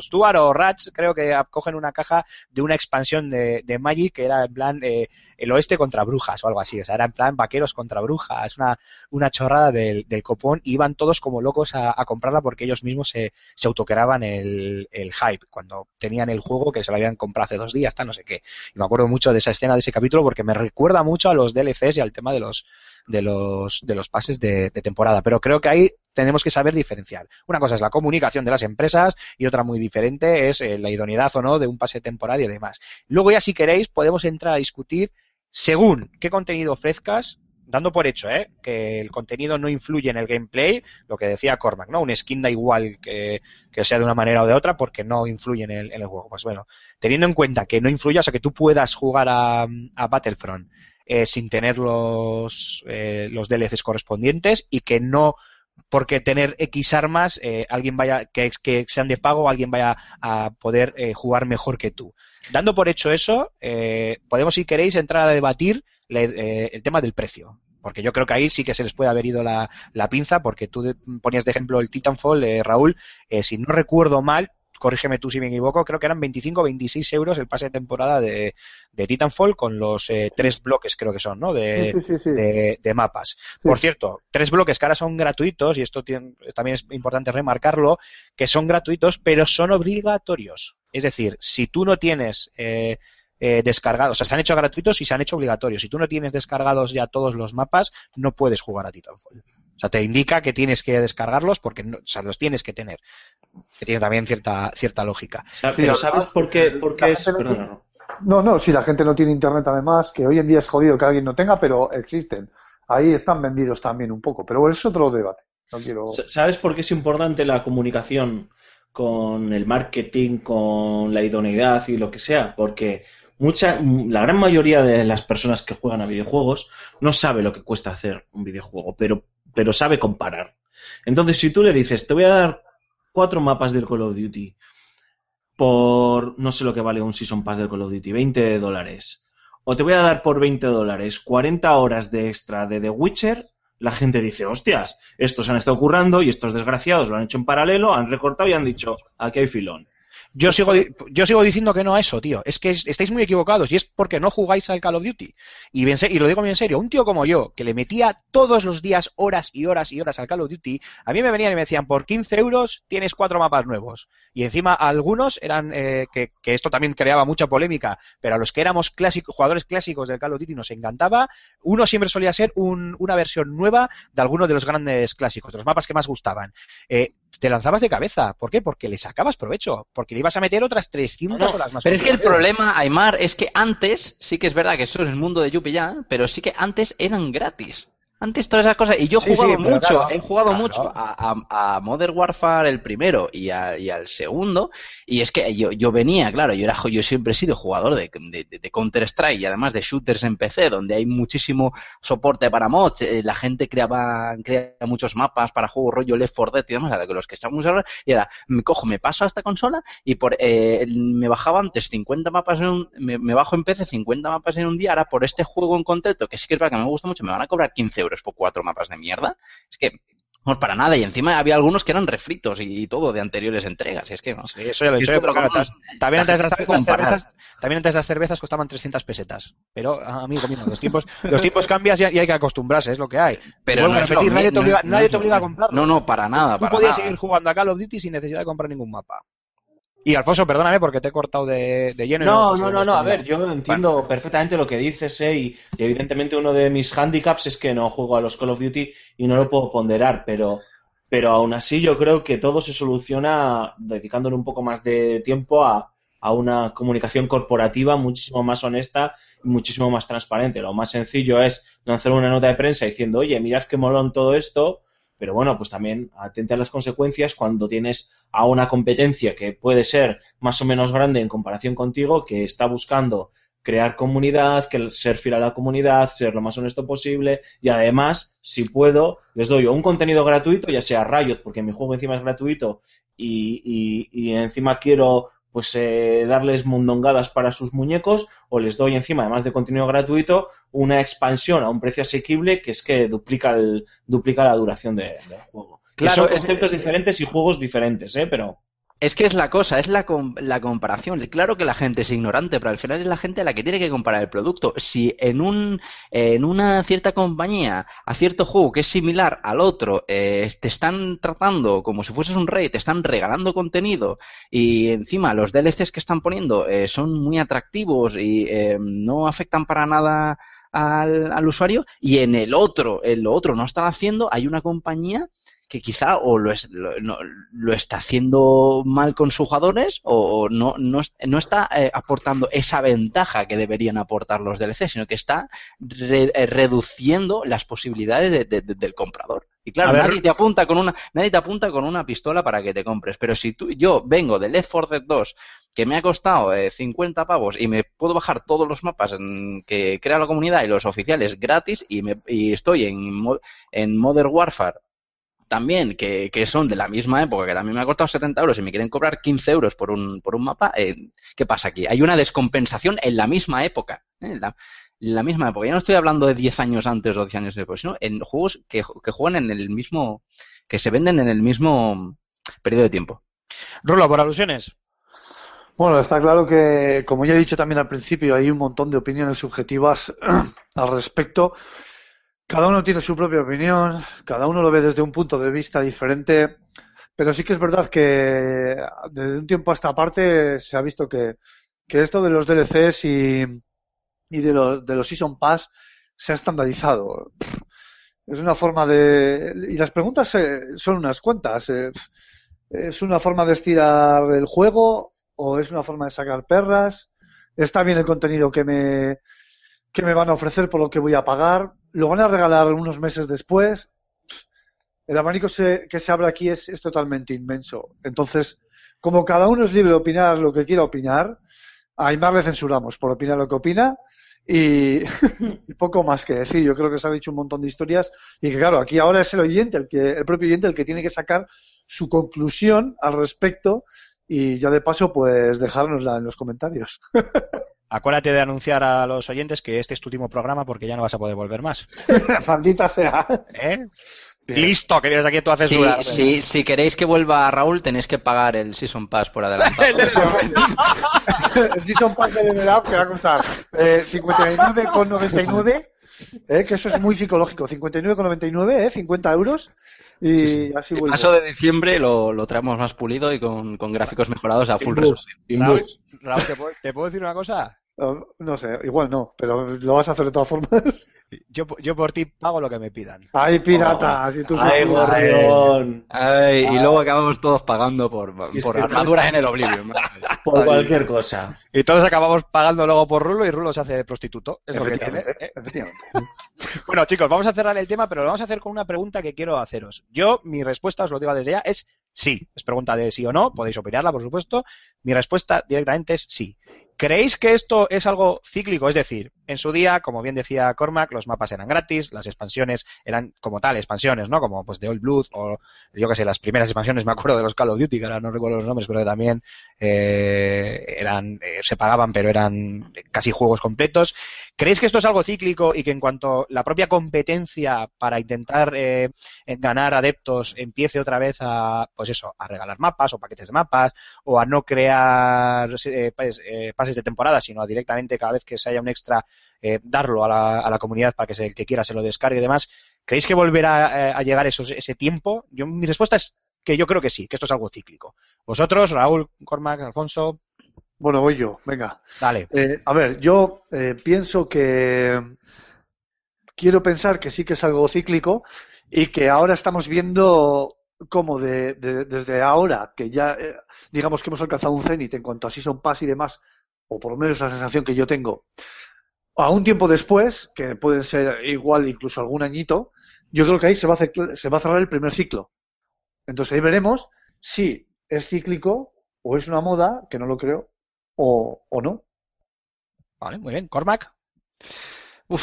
Stuart o Rats, creo que cogen una caja de una expansión de, de Magic que era en plan eh, el oeste contra brujas o algo así. O sea, era en plan vaqueros contra brujas, una, una chorrada del, copón. Y iban todos como locos a, comprarla porque ellos mismos se, se autocreaban el, el hype cuando tenían el juego que se lo habían comprado hace dos días, tal, no sé qué. Y me acuerdo mucho de esa escena, de ese capítulo, porque me recuerda mucho a los DLCs y al tema de los, de los, de los pases de, temporada. Pero creo que ahí tenemos que saber diferenciar. Una cosa es la comunicación de las empresas y otra muy diferente es eh, la idoneidad o no de un pase de temporada y demás. Luego ya si queréis podemos entrar a discutir según qué contenido ofrezcas, dando por hecho ¿eh? que el contenido no influye en el gameplay, lo que decía Cormac, ¿no? Un skin da igual que, que sea de una manera o de otra porque no influye en el, en el juego. Pues bueno, teniendo en cuenta que no influye, o sea, que tú puedas jugar a, a Battlefront eh, sin tener los, eh, los DLCs correspondientes y que no porque tener X armas eh, alguien vaya que, sean de pago alguien vaya a poder eh, jugar mejor que tú. Dando por hecho eso eh, podemos si queréis entrar a debatir le- eh, el tema del precio porque yo creo que ahí sí que se les puede haber ido la, la pinza porque tú ponías de ejemplo el Titanfall Raúl si no recuerdo mal corrígeme tú si me equivoco, creo que eran 25 o 26 euros el pase de temporada de, de Titanfall con los eh, tres bloques, creo que son, ¿no? De, Sí, sí, sí, de, de mapas. Por cierto, tres bloques que ahora son gratuitos, y esto tiene- también es importante remarcarlo, que son gratuitos, pero son obligatorios. Es decir, si tú no tienes eh, eh, descargados, o sea, se han hecho gratuitos y se han hecho obligatorios. Si tú no tienes descargados ya todos los mapas, no puedes jugar a Titanfall. O sea, te indica que tienes que descargarlos porque no, o sea, los tienes que tener. Que tiene también cierta, cierta lógica. Pero ¿sabes por qué? Por qué es? no no. No, no, si la gente no tiene internet además, que hoy en día es jodido que alguien no tenga, pero existen. Ahí están vendidos también un poco, pero es otro debate. No quiero. Sa- ¿Sabes por qué es importante la comunicación con el marketing, con la idoneidad y lo que sea? Porque mucha, la gran mayoría de las personas que juegan a videojuegos no sabe lo que cuesta hacer un videojuego, pero, pero sabe comparar. Entonces, si tú le dices, te voy a dar cuatro mapas del Call of Duty por no sé lo que vale un Season Pass del Call of Duty, 20 dólares, o te voy a dar por 20 dólares 40 horas de extra de The Witcher, la gente dice, hostias, estos han estado currando y estos desgraciados lo han hecho en paralelo, han recortado y han dicho, aquí hay filón. Yo sigo, yo sigo diciendo que no a eso, tío. Es que es- estáis muy equivocados y es porque no jugáis al Call of Duty. Y, lo digo bien en serio, un tío como yo, que le metía todos los días horas y horas y horas al Call of Duty, a mí me venían y me decían, por 15 euros tienes cuatro mapas nuevos. Y encima algunos eran, eh, que, que esto también creaba mucha polémica, pero a los que éramos clásicos, jugadores clásicos del Call of Duty nos encantaba, uno siempre solía ser un- una versión nueva de alguno de los grandes clásicos, de los mapas que más gustaban. Eh, te lanzabas de cabeza. ¿Por qué? Porque le sacabas provecho. Porque ibas a meter otras 300 No, horas más. Pero es que el problema, Aymar, es que antes, sí que es verdad que eso es el mundo de Yuppie ya, pero sí que antes eran gratis. Antes todas esas cosas, y yo he Sí, jugado sí, pero mucho, claro, he jugado claro. mucho a, a- a Modern Warfare el primero y, a- y al segundo, y es que yo, yo venía, claro, yo era yo siempre he sido jugador de, de- de Counter Strike y además de shooters en PC, donde hay muchísimo soporte para mods, eh, la gente creaba, crea muchos mapas para juegos rollo Left 4 Dead y demás, a los que estamos ahora, y era, me cojo, me paso a esta consola y por eh, me bajaba antes 50 mapas en un, me, me bajo en PC 50 mapas en un día, ahora por este juego en concreto, que sí que es verdad que me gusta mucho, me van a cobrar 15 euros por cuatro mapas de mierda. Es que no para nada, y encima había algunos que eran refritos y, y todo de anteriores entregas, y es que no. Sí, eso ya lo he dicho. claro, comen- también, antes las, las cervezas, también antes las cervezas costaban 300 pesetas. Pero, ah, amigo mío, los tiempos, los tiempos cambian y, hay que acostumbrarse, es lo que hay. Pero no lo repetir, nadie te obliga, es- no nadie es te lo obliga a comprarlo. No, no, para nada, Tú para podías nada. seguir jugando a Call of Duty sin necesidad de comprar ningún mapa. Y Alfonso, perdóname porque te he cortado de, de lleno. y No, no, no, lo no, a ver, yo entiendo perfectamente lo que dices, ¿eh? y, y evidentemente uno de mis handicaps es que no juego a los Call of Duty y no lo puedo ponderar, pero, pero aún así yo creo que todo se soluciona dedicándole un poco más de tiempo a, a una comunicación corporativa muchísimo más honesta y muchísimo más transparente. Lo más sencillo es lanzar una nota de prensa diciendo, oye, mirad qué molón todo esto, pero bueno, pues también atente a las consecuencias cuando tienes a una competencia que puede ser más o menos grande en comparación contigo, que está buscando crear comunidad, que ser fiel a la comunidad, ser lo más honesto posible y además, si puedo, les doy un contenido gratuito, ya sea Riot, porque mi juego encima es gratuito y, y- y encima quiero pues eh, darles mundongadas para sus muñecos o les doy encima, además de contenido gratuito, una expansión a un precio asequible que es que duplica, el, duplica la duración de- del juego. Claro, son es- conceptos diferentes y juegos diferentes, ¿eh? Pero Es que es la cosa, es la, com- la comparación. Claro que la gente es ignorante, pero al final es la gente la que tiene que comparar el producto. Si en un en una cierta compañía a cierto juego que es similar al otro eh, te están tratando como si fueses un rey, te están regalando contenido y encima los DLCs que están poniendo eh, son muy atractivos y eh, no afectan para nada al, al usuario y en el otro, en lo otro no están haciendo, hay una compañía que quizá o lo, es- lo, no- lo está haciendo mal con sus jugadores o, no, no, no está eh, aportando esa ventaja que deberían aportar los DLC, sino que está re- eh, reduciendo las posibilidades de- de- de- del comprador. Y claro, ver- nadie te apunta con una nadie te apunta con una pistola para que te compres, pero si tú yo vengo de Left 4 Dead 2 que me ha costado eh, 50 pavos y me puedo bajar todos los mapas en- que crea la comunidad y los oficiales gratis y, me, y estoy en, en Modern Warfare también, que, que son de la misma época, que también me ha costado 70 euros y me quieren cobrar 15 euros por un, por un mapa, eh, ¿qué pasa aquí? Hay una descompensación en la misma época. ¿eh? En la, en la misma época. Ya no estoy hablando de 10 años antes o 10 años después, sino en juegos que, que juegan en el mismo, que se venden en el mismo periodo de tiempo. Rulo, por alusiones. Bueno, está claro que, como ya he dicho también al principio, hay un montón de opiniones subjetivas al respecto. Cada uno tiene su propia opinión, cada uno lo ve desde un punto de vista diferente, pero sí que es verdad que desde un tiempo a esta parte se ha visto que, que esto de los DLCs y, y de, los, de los Season Pass se ha estandarizado. Es una forma de... Y las preguntas eh, son unas cuantas. eh, ¿Es una forma de estirar el juego o es una forma de sacar perras? ¿Está bien el contenido que me, que me van a ofrecer por lo que voy a pagar? ¿Lo van a regalar unos meses después? El abanico se- que se abre aquí es, totalmente inmenso. Entonces, como cada uno es libre de opinar lo que quiera opinar, a Aymar le censuramos por opinar lo que opina y, y poco más que decir. Yo creo que se ha dicho un montón de historias y que, claro, aquí ahora es el oyente, el, que, el propio oyente, el que tiene que sacar su conclusión al respecto y ya de paso, pues dejárnosla en los comentarios. Acuérdate de anunciar a los oyentes que este es tu último programa porque ya no vas a poder volver más. Maldita sea. ¿Eh? Listo, que vienes aquí tú a Si, censurar. si, si queréis que vuelva Raúl, tenéis que pagar el Season Pass por adelantado. el Season Pass de Up que va a costar eh, 59,99, eh, que eso es muy psicológico. 59,99, eh, 50 euros. Y así El vuelvo. paso de diciembre lo, lo traemos más pulido y con, con gráficos mejorados a full resolución. Raúl. Raúl, ¿te, puedo, te puedo decir una cosa? No, no sé, igual no, pero lo vas a hacer de todas formas. Yo, yo por ti pago lo que me pidan. Ay, pirata, si tú ¡Ay, gorrión! Ay, y luego acabamos todos pagando por, por armaduras en el Oblivion. Por cualquier cosa. Y todos acabamos pagando luego por Rulo y Rulo se hace prostituto. Es lo que tiene. ¿eh? efectivamente. Bueno, chicos, vamos a cerrar el tema, pero lo vamos a hacer con una pregunta que quiero haceros. Yo, mi respuesta, os lo digo desde ya, es sí. Es pregunta de sí o no, podéis opinarla, por supuesto. Mi respuesta directamente es sí. ¿Creéis que esto es algo cíclico? Es decir, en su día, como bien decía Cormac, los mapas eran gratis, las expansiones eran como tal, expansiones, ¿no? Como pues de Old Blood o yo qué sé, las primeras expansiones, me acuerdo de los Call of Duty, que ahora no recuerdo los nombres, pero también eh, eran, eh, se pagaban, pero eran casi juegos completos. ¿Creéis que esto es algo cíclico y que en cuanto la propia competencia para intentar eh, ganar adeptos empiece otra vez a, pues eso, a regalar mapas o paquetes de mapas o a no crear eh, pues, eh, pases de temporada, sino directamente cada vez que se haya un extra eh, darlo a la, a la comunidad para que se- el que quiera se lo descargue y demás? ¿Creéis que volverá eh, a llegar esos, ese tiempo? Yo, mi respuesta es que yo creo que sí, que esto es algo cíclico. Vosotros, Raúl, Cormac, Alfonso, Bueno, voy yo, venga. dale. Eh, a ver, yo pienso que quiero pensar que sí que es algo cíclico y que ahora estamos viendo como de, de- desde ahora que ya eh, digamos que hemos alcanzado un cenit en cuanto a Season Pass y demás, o por lo menos la sensación que yo tengo, a un tiempo después, que pueden ser igual incluso algún añito, yo creo que ahí se va a, hacer- se va a cerrar el primer ciclo. Entonces ahí veremos si es cíclico o es una moda, que no lo creo, o, o no. Vale, muy bien. Cormac. Uf.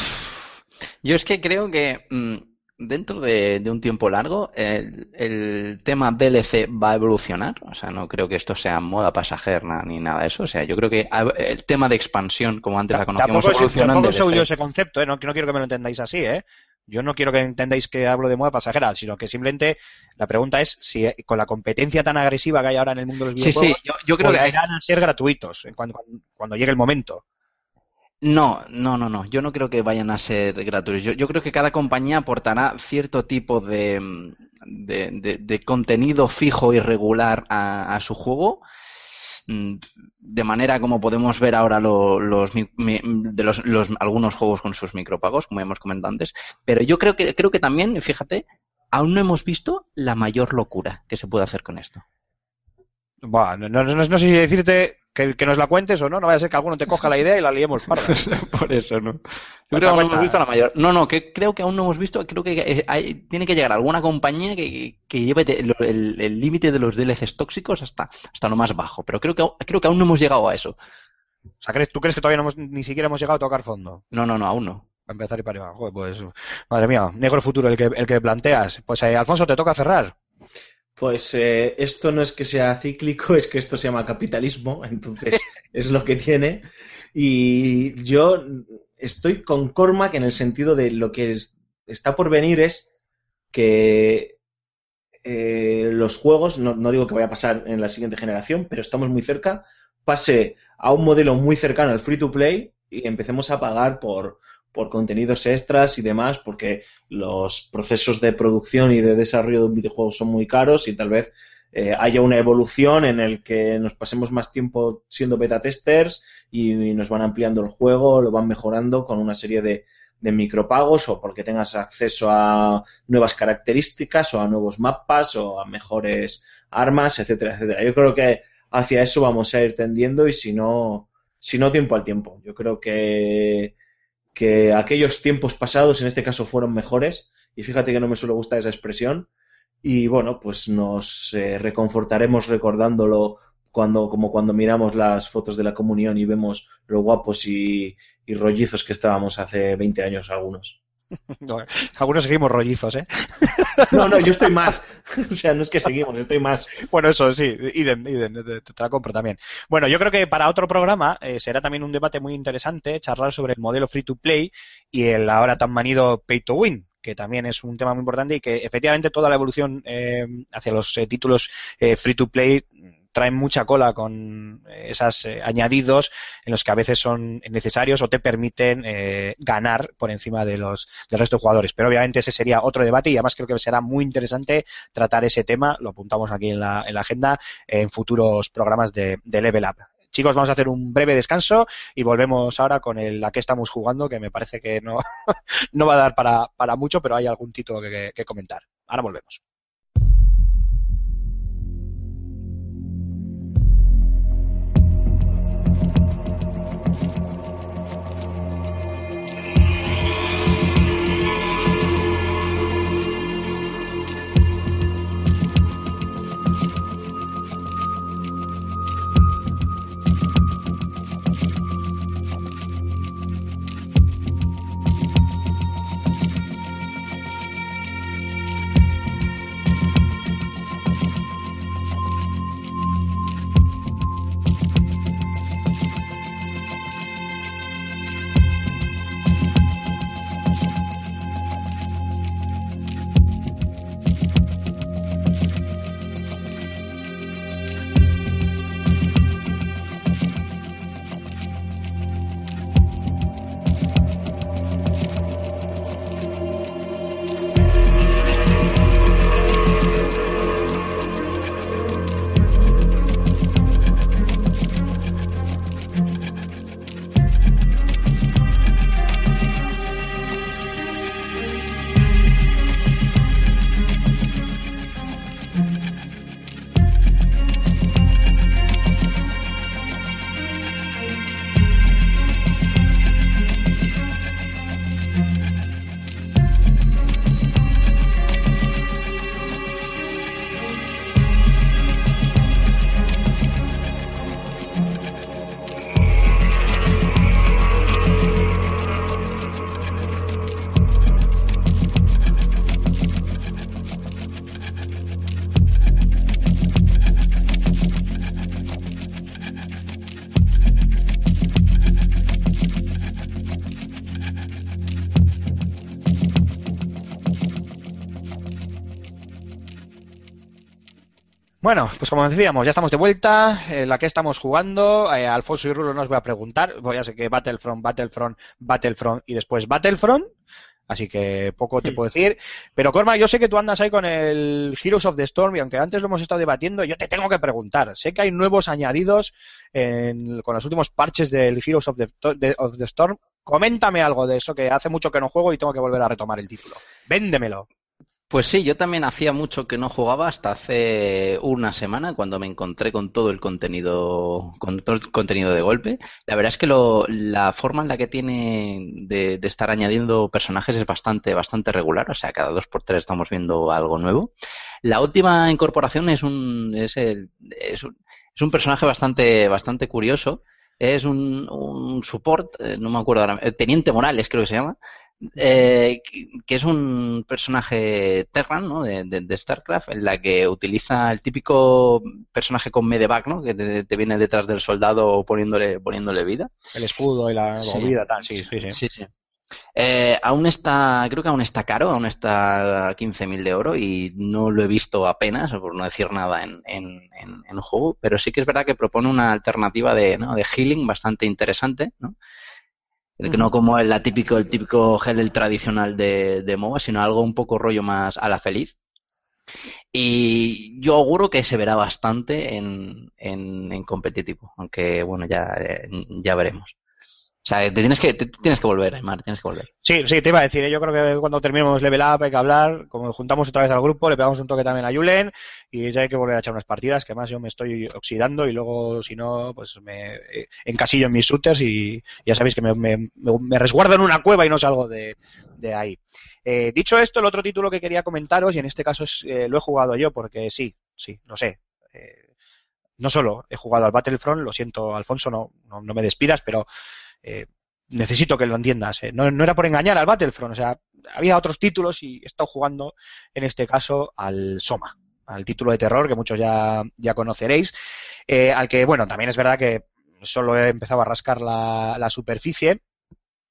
Yo es que creo que mm, dentro de, de un tiempo largo el, el tema DLC va a evolucionar. O sea, no creo que esto sea moda pasajera ni nada de eso. O sea, yo creo que el tema de expansión, como antes la conocíamos, evoluciona tampoco se DLC. huyó ese concepto, ¿eh? no, no quiero que me lo entendáis así, ¿eh? Yo no quiero que entendáis que hablo de moda pasajera, sino que simplemente la pregunta es si eh, con la competencia tan agresiva que hay ahora en el mundo de los Sí, sí, videojuegos, yo, yo creo que volverán a ser gratuitos cuando, cuando llegue el momento. No, no, no, no. Yo no creo que vayan a ser gratuitos. Yo, yo creo que cada compañía aportará cierto tipo de, de, de- de contenido fijo y regular a, su juego. mm, De manera como podemos ver ahora los, los- algunos juegos con sus micropagos, como hemos comentado antes. Pero yo creo que, creo que también, fíjate, aún no hemos visto la mayor locura que se puede hacer con esto. No, no- no- no sé si decirte que, que nos la cuentes o no, no vaya a ser que alguno te coja la idea y la liemos parda. Por eso, ¿no? Yo Cuenta, creo que aún no hemos visto la mayor. No, no, que creo que aún no hemos visto. Creo que eh, hay- tiene que llegar alguna compañía que, que lleve el límite de los DLCs tóxicos hasta, hasta lo más bajo. Pero creo que, creo que aún no hemos llegado a eso. O sea, ¿crees, ¿tú crees que todavía no hemos, ni siquiera hemos llegado a tocar fondo? No, no, no, aún no. Para empezar y para arriba. Joder, pues, madre mía, negro futuro el que, el que planteas. Pues, eh, Alfonso, te toca cerrar. Pues eh, esto no es que sea cíclico, es que esto se llama capitalismo, entonces es lo que tiene. Y yo estoy con Cormac en el sentido de lo que es- está por venir es que eh, los juegos, no, no digo que vaya a pasar en la siguiente generación, pero estamos muy cerca, pase a un modelo muy cercano al free to play y empecemos a pagar por, por contenidos extras y demás, porque los procesos de producción y de desarrollo de un videojuego son muy caros y tal vez eh, haya una evolución en el que nos pasemos más tiempo siendo beta testers y, nos van ampliando el juego, lo van mejorando con una serie de, de micropagos o porque tengas acceso a nuevas características o a nuevos mapas o a mejores armas, etcétera, etcétera. Yo creo que hacia eso vamos a ir tendiendo y si no, si no tiempo al tiempo. Yo creo que, que aquellos tiempos pasados en este caso fueron mejores y fíjate que no me suele gustar esa expresión y bueno, pues nos eh, reconfortaremos recordándolo cuando, como cuando miramos las fotos de la comunión y vemos lo guapos y, rollizos que estábamos hace 20 años algunos. No, Algunos seguimos rollizos, ¿eh? No, no, yo estoy más. O sea, no es que seguimos, estoy más. Bueno, eso sí, idem, idem, te, te la compro también. Bueno, yo creo que para otro programa eh, será también un debate muy interesante charlar sobre el modelo free to play y el ahora tan manido pay to win, que también es un tema muy importante y que efectivamente toda la evolución eh, hacia los eh, títulos eh, free to play traen mucha cola con eh, esos añadidos en los que a veces son necesarios o te permiten eh, ganar por encima de los del resto de jugadores. Pero obviamente ese sería otro debate y además creo que será muy interesante tratar ese tema, lo apuntamos aquí en la, en la agenda, en futuros programas de, Level Up. Chicos, vamos a hacer un breve descanso y volvemos ahora con el a qué estamos jugando, que me parece que no, no va a dar para, para mucho, pero hay algún título que comentar. Ahora volvemos. Bueno, pues como decíamos, ya estamos de vuelta. En la que estamos jugando, eh, Alfonso y Rulo no os voy a preguntar. Voy a sé que Battlefront, Battlefront, Battlefront y después Battlefront. Así que poco te puedo decir. Pero Corma, yo sé que tú andas ahí con el Heroes of the Storm y aunque antes lo hemos estado debatiendo, yo te tengo que preguntar. Sé que hay nuevos añadidos en- con los últimos parches del Heroes of the, de- of the Storm. Coméntame algo de eso, que hace mucho que no juego y tengo que volver a retomar el título. Véndemelo. Pues sí, yo también hacía mucho que no jugaba hasta hace una semana cuando me encontré con todo el contenido, con todo el contenido de golpe. La verdad es que lo, la forma en la que tiene de, de estar añadiendo personajes es bastante, bastante regular. O sea, cada dos por tres estamos viendo algo nuevo. La última incorporación es un, es el, es un, es un personaje bastante, bastante curioso. Es un, un support, eh, no me acuerdo ahora, eh, Teniente Morales creo que se llama, eh, que- es un personaje Terran, ¿no? De, de- de StarCraft, en la que utiliza el típico personaje con medevac, ¿no? Que te, te viene detrás del soldado poniéndole, poniéndole vida. El escudo y la Sí. movida, tal. Sí, sí, sí. Sí, sí. Eh, aún está, creo que aún está caro, aún está a 15.000 de oro y no lo he visto apenas, por no decir nada en, en, en, en juego, pero sí que es verdad que propone una alternativa de, ¿no? de healing bastante interesante, ¿no? El no como el, la típico, el típico gel el tradicional de, de MOBA, sino algo un poco rollo más a la feliz. Y yo auguro que se verá bastante en, en, en competitivo, aunque bueno, ya, eh, ya veremos. O sea, te tienes que, te tienes que volver, Aymar, tienes que volver. Sí, sí, te iba a decir, ¿eh? yo creo que cuando terminemos Level Up hay que hablar, como juntamos otra vez al grupo, le pegamos un toque también a Julen y ya hay que volver a echar unas partidas, que además yo me estoy oxidando y luego, si no, pues me eh, encasillo en mis shooters y ya sabéis que me, me, resguardo en una cueva y no salgo de, ahí. Eh, dicho esto, el otro título que quería comentaros, y en este caso es, eh, lo he jugado yo porque sí, sí, lo sé. Eh, no solo he jugado al Battlefront, lo siento, Alfonso, no, no me despidas, pero eh, necesito que lo entiendas. eh. No, era por engañar al Battlefront, o sea, había otros títulos y he estado jugando en este caso al Soma, al título de terror que muchos ya, ya conoceréis, eh, al que, bueno, también es verdad que solo he empezado a rascar la, la superficie.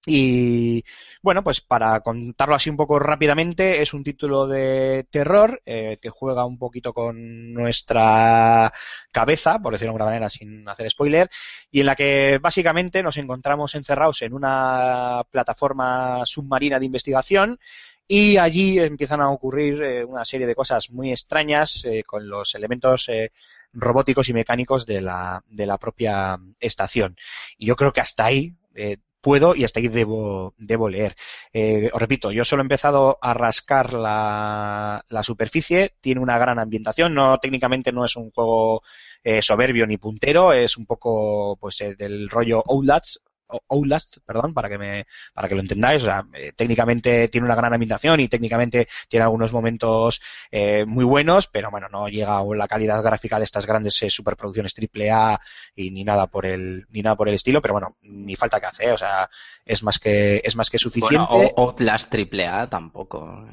Y bueno, pues para contarlo así un poco rápidamente, es un título de terror eh, que juega un poquito con nuestra cabeza, por decirlo de alguna manera, sin hacer spoiler, y en la que básicamente nos encontramos encerrados en una plataforma submarina de investigación y allí empiezan a ocurrir eh, una serie de cosas muy extrañas eh, con los elementos eh, robóticos y mecánicos de la, de la propia estación. Y yo creo que hasta ahí eh, puedo y hasta ahí debo, debo leer. Eh, os repito, yo solo he empezado a rascar la, la superficie, tiene una gran ambientación, no técnicamente no es un juego eh, soberbio ni puntero, es un poco pues eh, del rollo Outlast, Outlast, perdón, para que me, para que lo entendáis. O sea, eh, técnicamente tiene una gran ambientación y técnicamente tiene algunos momentos eh, muy buenos, pero bueno, no llega a la calidad gráfica de estas grandes eh, superproducciones triple A y ni nada por el, ni nada por el estilo, pero bueno, ni falta que hacer, o sea, es más que, es más que suficiente. Bueno, Outlast AAA tampoco.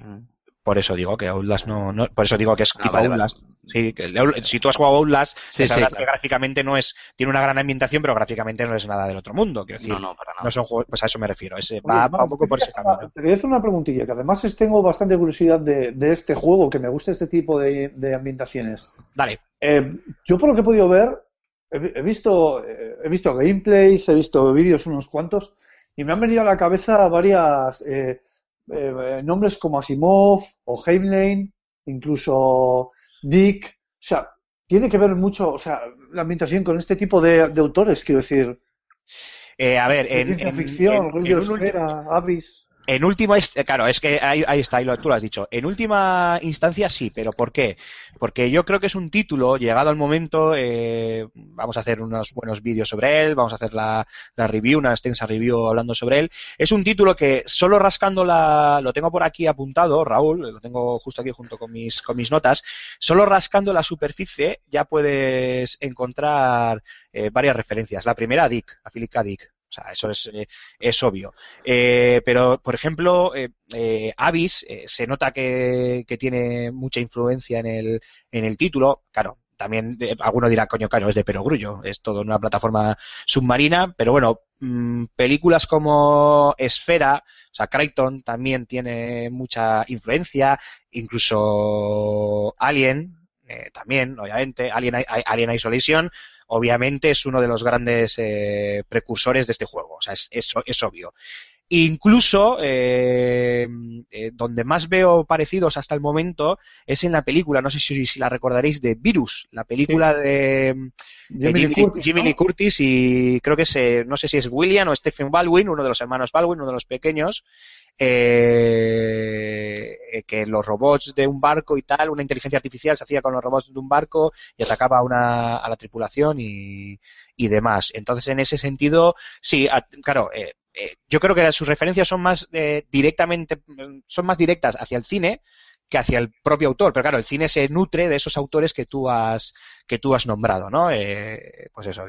Por eso digo que Outlast no, no por eso digo que es Ah, tipo vale, vale. Outlast. Sí, que el Out- si tú has jugado a Outlast, Sí, te sí, sabrás claro. que gráficamente no es, tiene una gran ambientación, pero gráficamente no es nada del otro mundo. Quiero decir, No, no, para nada. no son juegos, pues a eso me refiero. Ese, Oye, va, un poco por ese camino. Te quería hacer una preguntilla, que además es- tengo bastante curiosidad de, de este juego, que me gusta este tipo de, de ambientaciones. Dale. Eh, yo por lo que he podido ver, he visto, eh, he visto gameplays, he visto vídeos unos cuantos, y me han venido a la cabeza varias eh, eh, nombres como Asimov o Heimlein, incluso Dick. O sea, tiene que ver mucho, o sea, la ambientación con este tipo de, de autores, quiero decir. Eh, a ver, en, ficción, en- en un ulti- Abyss. En última, eh, claro, es que ahí, ahí está, ahí lo, tú lo has dicho. En última instancia sí, pero ¿por qué? Porque yo creo que es un título, llegado al momento, eh, vamos a hacer unos buenos vídeos sobre él, vamos a hacer la, review, una extensa review hablando sobre él. Es un título que solo rascando la, lo tengo por aquí apuntado, Raúl, lo tengo justo aquí junto con mis, con mis notas, solo rascando la superficie ya puedes encontrar eh, varias referencias. La primera, Dick, a Philip K. Dick. O sea, eso es, eh, es obvio. Eh, pero, por ejemplo, eh, eh, eh, se nota que, que tiene mucha influencia en el, en el título. Claro, también alguno dirá, coño, claro, es de perogrullo, es todo una plataforma submarina, pero bueno, mm, películas como Esfera, o sea, Crichton también tiene mucha influencia, incluso Alien, también, obviamente, Alien, Alien Isolation, obviamente es uno de los grandes eh, precursores de este juego, o sea, es, es, es obvio. Incluso eh, eh, donde más veo parecidos hasta el momento es en la película, no sé si, si la recordaréis, de Virus, la película de, de Jimmy Lee Jimmy, Lee- Curtis, Jimmy Curtis y creo que es, eh, no sé si es William o Stephen Baldwin, uno de los hermanos Baldwin, uno de los pequeños, eh, eh, que los robots de un barco y tal, una inteligencia artificial se hacía con los robots de un barco y atacaba a, una, a la tripulación y, y demás. Entonces, en ese sentido, sí, a- claro, eh, eh, yo creo que sus referencias son más eh, directamente, son más directas hacia el cine que hacia el propio autor. Pero claro, el cine se nutre de esos autores que tú has, que tú has nombrado, ¿no? Eh, pues eso,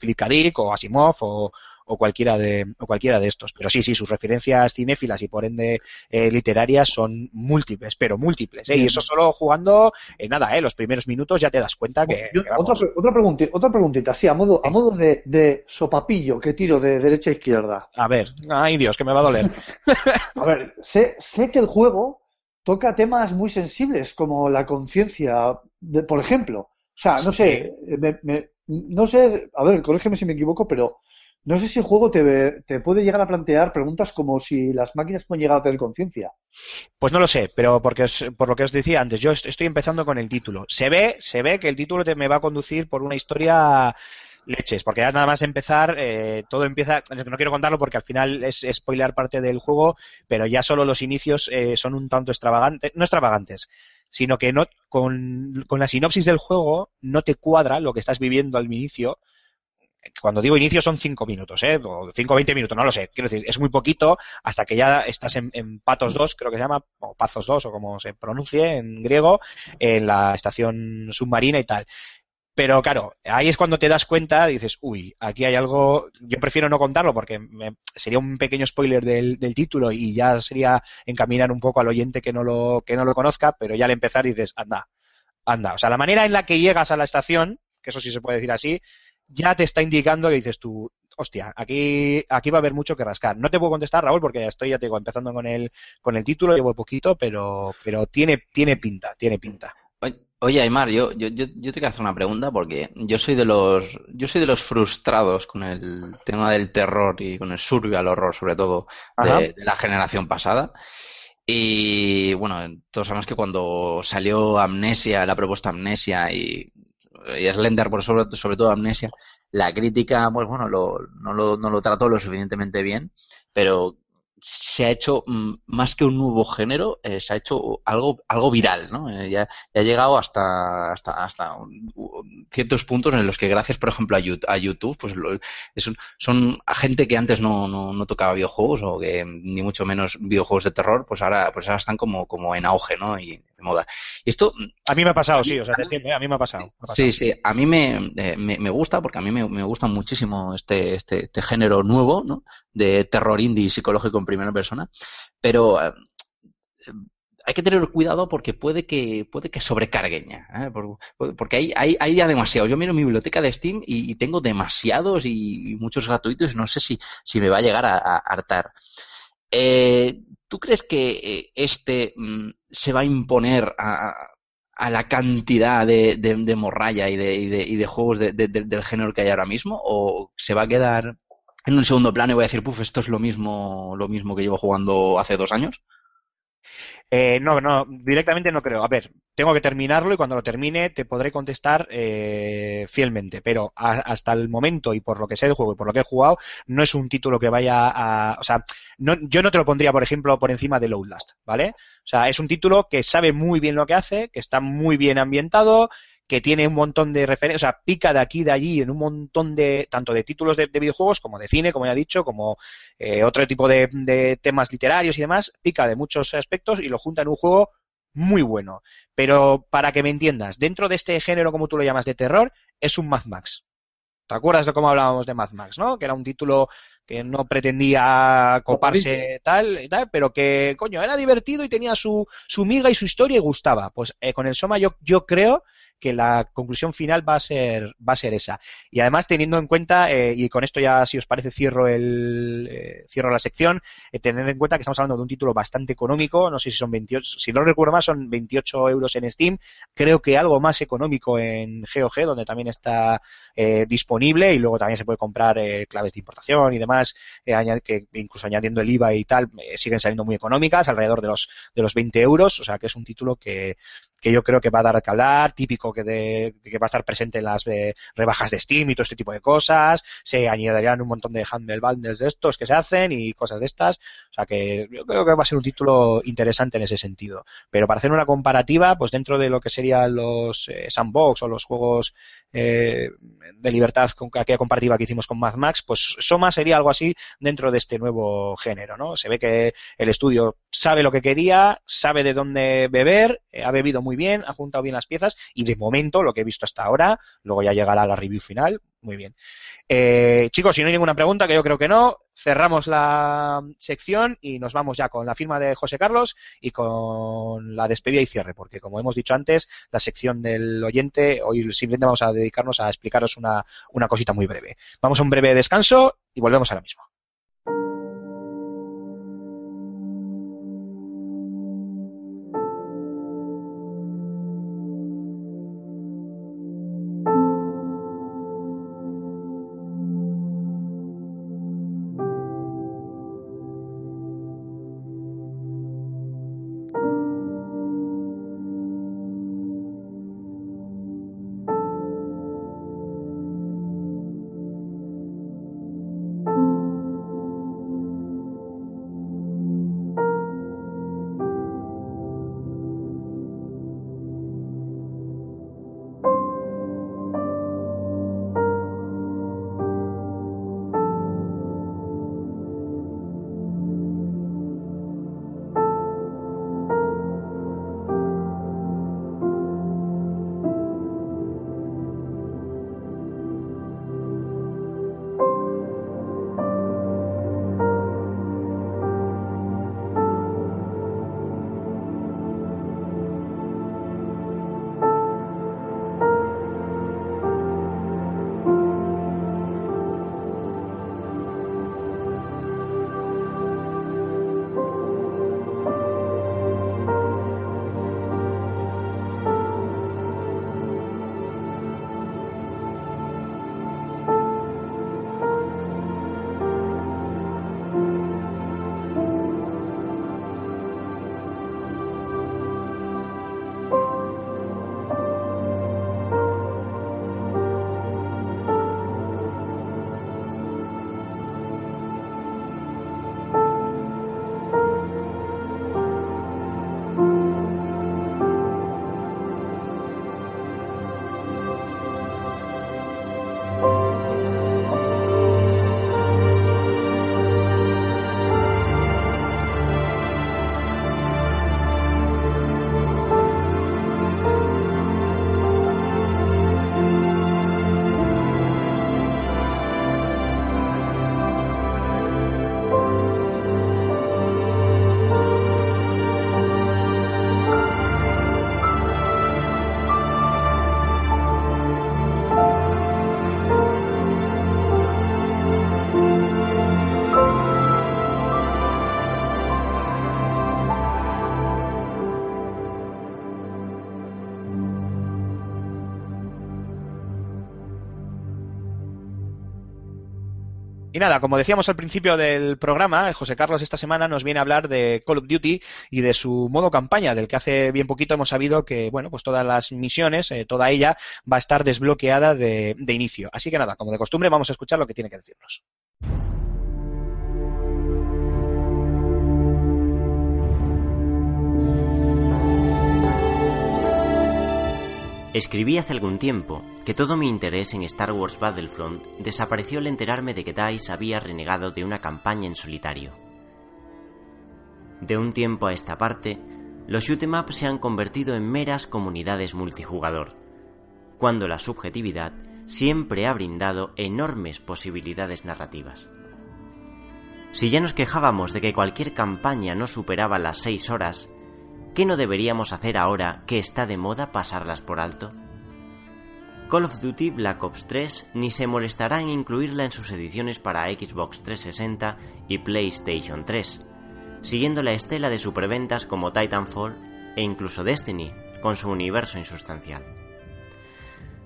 Philip K. Dick o Asimov o, o cualquiera de, o cualquiera de estos. Pero sí, sí, sus referencias cinéfilas y por ende eh, literarias son múltiples, pero múltiples, ¿eh? Y eso solo jugando, eh, nada, ¿eh? Los primeros minutos ya te das cuenta que, Yo- que vamos. otra, otra, pregunti- otra preguntita, sí, a modo, a modo de, de sopapillo que tiro de derecha a izquierda. A ver, ay Dios, que me va a doler. A ver, sé, sé que el juego toca temas muy sensibles como la conciencia, de- por ejemplo. O sea, no Sí. sé, me- me- no sé, a ver, corrígeme si me equivoco, pero no sé si el juego te, te puede llegar a plantear preguntas como si las máquinas pueden llegar a tener conciencia. Pues no lo sé, pero porque por lo que os decía antes, yo est- estoy empezando con el título. Se ve, se ve que el título te me va a conducir por una historia leches, porque ya nada más empezar, eh, todo empieza, no quiero contarlo porque al final es spoiler parte del juego, pero ya solo los inicios eh, son un tanto extravagantes, no extravagantes, sino que no, con la sinopsis del juego no te cuadra lo que estás viviendo al inicio. Cuando digo inicio son cinco minutos, ¿eh? O cinco o veinte minutos, no lo sé. Quiero decir, es muy poquito hasta que ya estás en, en Patos 2, creo que se llama, o Pazos 2, o como se pronuncie en griego, en la estación submarina y tal. Pero claro, ahí es cuando te das cuenta dices, uy, aquí hay algo, yo prefiero no contarlo porque me- sería un pequeño spoiler del, del título y ya sería encaminar un poco al oyente que no lo, que no lo conozca, pero ya al empezar dices, anda, anda. O sea, la manera en la que llegas a la estación, que eso sí se puede decir así, ya te está indicando que dices tú, hostia, aquí, aquí va a haber mucho que rascar. No te puedo contestar, Raúl, porque estoy, ya te digo, empezando con el, con el título, llevo poquito, pero, pero tiene, tiene pinta, tiene pinta. Oye- Oye, Aymar, yo, yo, yo, yo te quiero hacer una pregunta porque yo soy de los, yo soy de los frustrados con el tema del terror y con el survival horror, sobre todo, de, de la generación pasada. Y bueno, todos sabemos que cuando salió Amnesia, la propuesta Amnesia y, y Slender, por sobre, sobre todo Amnesia, la crítica, pues bueno, lo, no, lo, no lo trató lo suficientemente bien, pero se ha hecho mm, más que un nuevo género, eh, se ha hecho algo, algo viral, ¿no? Eh, ya, ha llegado hasta, hasta, hasta un- ciertos puntos en los que gracias, por ejemplo, a Yout- a YouTube, pues lo- son gente que antes no, no, no tocaba videojuegos o que ni mucho menos videojuegos de terror, pues ahora, pues ahora están como, como en auge, ¿no? Y de moda. Y esto, A mí me ha pasado, sí, o sea, te entiendo, ¿eh? a mí me ha pasado. me ha pasado. Sí, sí, a mí me, eh, me, me gusta porque a mí me, me gusta muchísimo este, este, este género nuevo, ¿no? De terror indie psicológico en primera persona, pero eh, hay que tener cuidado porque puede que puede que sobrecarguen ya, ¿eh? Por- porque hay, hay, hay ya demasiado. Yo miro mi biblioteca de Steam y, y tengo demasiados y, y muchos gratuitos y no sé si, si me va a llegar a, a hartar. Eh, ¿Tú crees que eh, este mm, se va a imponer a, a la cantidad de, morralla y de, y de, de juegos de- de- de- del género que hay ahora mismo? ¿O se va a quedar en un segundo plano y voy a decir, puf, esto es lo mismo, lo mismo que llevo jugando hace dos años? Eh, no, no, directamente no creo. A ver, tengo que terminarlo y cuando lo termine te podré contestar eh, fielmente, pero hasta el momento y por lo que sé del juego y por lo que he jugado, no es un título que vaya a... O sea, no, yo no te lo pondría, por ejemplo, por encima de Outlast, ¿vale? O sea, es un título que sabe muy bien lo que hace, que está muy bien ambientado, que tiene un montón de referencias, o sea, pica de aquí y de allí en un montón de, tanto de títulos de, de videojuegos como de cine, como ya he dicho, como eh, otro tipo de, de temas literarios y demás, pica de muchos aspectos y lo junta en un juego muy bueno. Pero para que me entiendas, dentro de este género, como tú lo llamas, de terror, es un Mad Max. ¿Te acuerdas de cómo hablábamos de Mad Max, no? Que era un título que no pretendía coparse tal y tal, pero que, coño, era divertido y tenía su, su miga y su historia y gustaba. Pues eh, con el Soma yo, yo creo que la conclusión final va a ser, va a ser esa. Y además teniendo en cuenta, eh, y con esto ya si os parece cierro el, eh, cierro la sección, eh, tener en cuenta que estamos hablando de un título bastante económico, no sé si son 28, si no recuerdo más, son 28 euros en Steam, creo que algo más económico en GOG, donde también está eh, disponible, y luego también se puede comprar claves de importación y demás, que incluso añadiendo el IVA y tal, siguen saliendo muy económicas, alrededor de los, de los 20 euros, o sea que es un título que, que yo creo que va a dar que hablar, típico que, de, que va a estar presente en las eh, rebajas de Steam y todo este tipo de cosas, se añadirían un montón de Humble Bundles de estos que se hacen y cosas de estas, o sea que yo creo que va a ser un título interesante en ese sentido. Pero para hacer una comparativa, pues dentro de lo que serían los eh, sandbox o los juegos eh, de libertad con aquella comparativa que hicimos con Mad Max, pues Soma sería algo así dentro de este nuevo género, ¿no? Se ve que el estudio sabe lo que quería, sabe de dónde beber, eh, ha bebido muy bien, ha juntado bien las piezas y de momento lo que he visto hasta ahora, luego ya llegará la review final, muy bien. Eh, chicos, si no hay ninguna pregunta, que yo creo que no, cerramos la sección y nos vamos ya con la firma de José Carlos y con la despedida y cierre, porque como hemos dicho antes, la sección del oyente, hoy simplemente vamos a dedicarnos a explicaros una, una cosita muy breve. Vamos a un breve descanso y volvemos ahora mismo. Y nada, como decíamos al principio del programa, José Carlos esta semana nos viene a hablar de Call of Duty y de su modo campaña, del que hace bien poquito hemos sabido que, bueno, pues todas las misiones, eh, toda ella va a estar desbloqueada de, de inicio. Así que nada, como de costumbre, vamos a escuchar lo que tiene que decirnos. Escribí hace algún tiempo que todo mi interés en Star Wars Battlefront desapareció al enterarme de que DICE había renegado de una campaña en solitario. De un tiempo a esta parte, los shoot'em up se han convertido en meras comunidades multijugador, cuando la subjetividad siempre ha brindado enormes posibilidades narrativas. Si ya nos quejábamos de que cualquier campaña no superaba las seis horas, ¿qué no deberíamos hacer ahora que está de moda pasarlas por alto? Call of Duty Black Ops 3 ni se molestará en incluirla en sus ediciones para Xbox 360 y PlayStation 3, siguiendo la estela de superventas como Titanfall e incluso Destiny, con su universo insustancial.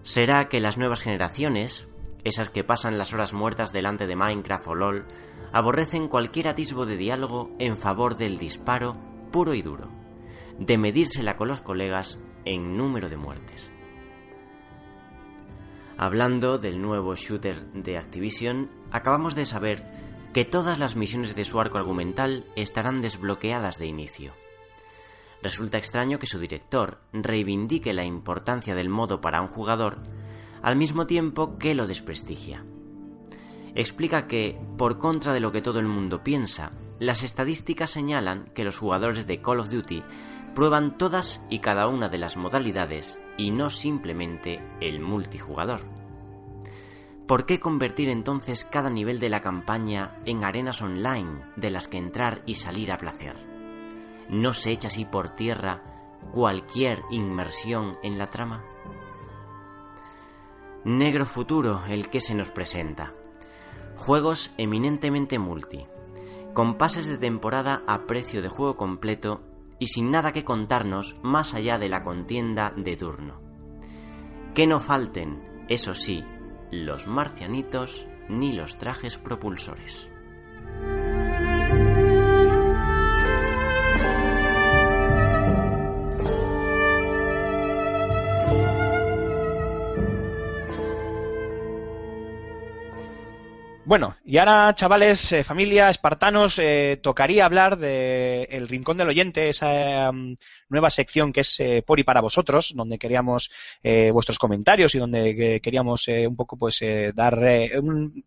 ¿Será que las nuevas generaciones, esas que pasan las horas muertas delante de Minecraft o LOL, aborrecen cualquier atisbo de diálogo en favor del disparo puro y duro, de medírsela con los colegas en número de muertes? Hablando del nuevo shooter de Activision, acabamos de saber que todas las misiones de su arco argumental estarán desbloqueadas de inicio. Resulta extraño que su director reivindique la importancia del modo para un jugador al mismo tiempo que lo desprestigia. Explica que, por contra de lo que todo el mundo piensa, las estadísticas señalan que los jugadores de Call of Duty prueban todas y cada una de las modalidades y no simplemente el multijugador. ¿Por qué convertir entonces cada nivel de la campaña en arenas online de las que entrar y salir a placer? ¿No se echa así por tierra cualquier inmersión en la trama? Negro futuro el que se nos presenta. Juegos eminentemente multi, con pases de temporada a precio de juego completo y sin nada que contarnos más allá de la contienda de turno. Que no falten, eso sí, los marcianitos ni los trajes propulsores. Bueno, y ahora, chavales, eh, familia, espartanos, eh, tocaría hablar de El Rincón del Oyente, esa um, nueva sección que es eh, por y para vosotros, donde queríamos eh, vuestros comentarios y donde queríamos un poco pues dar,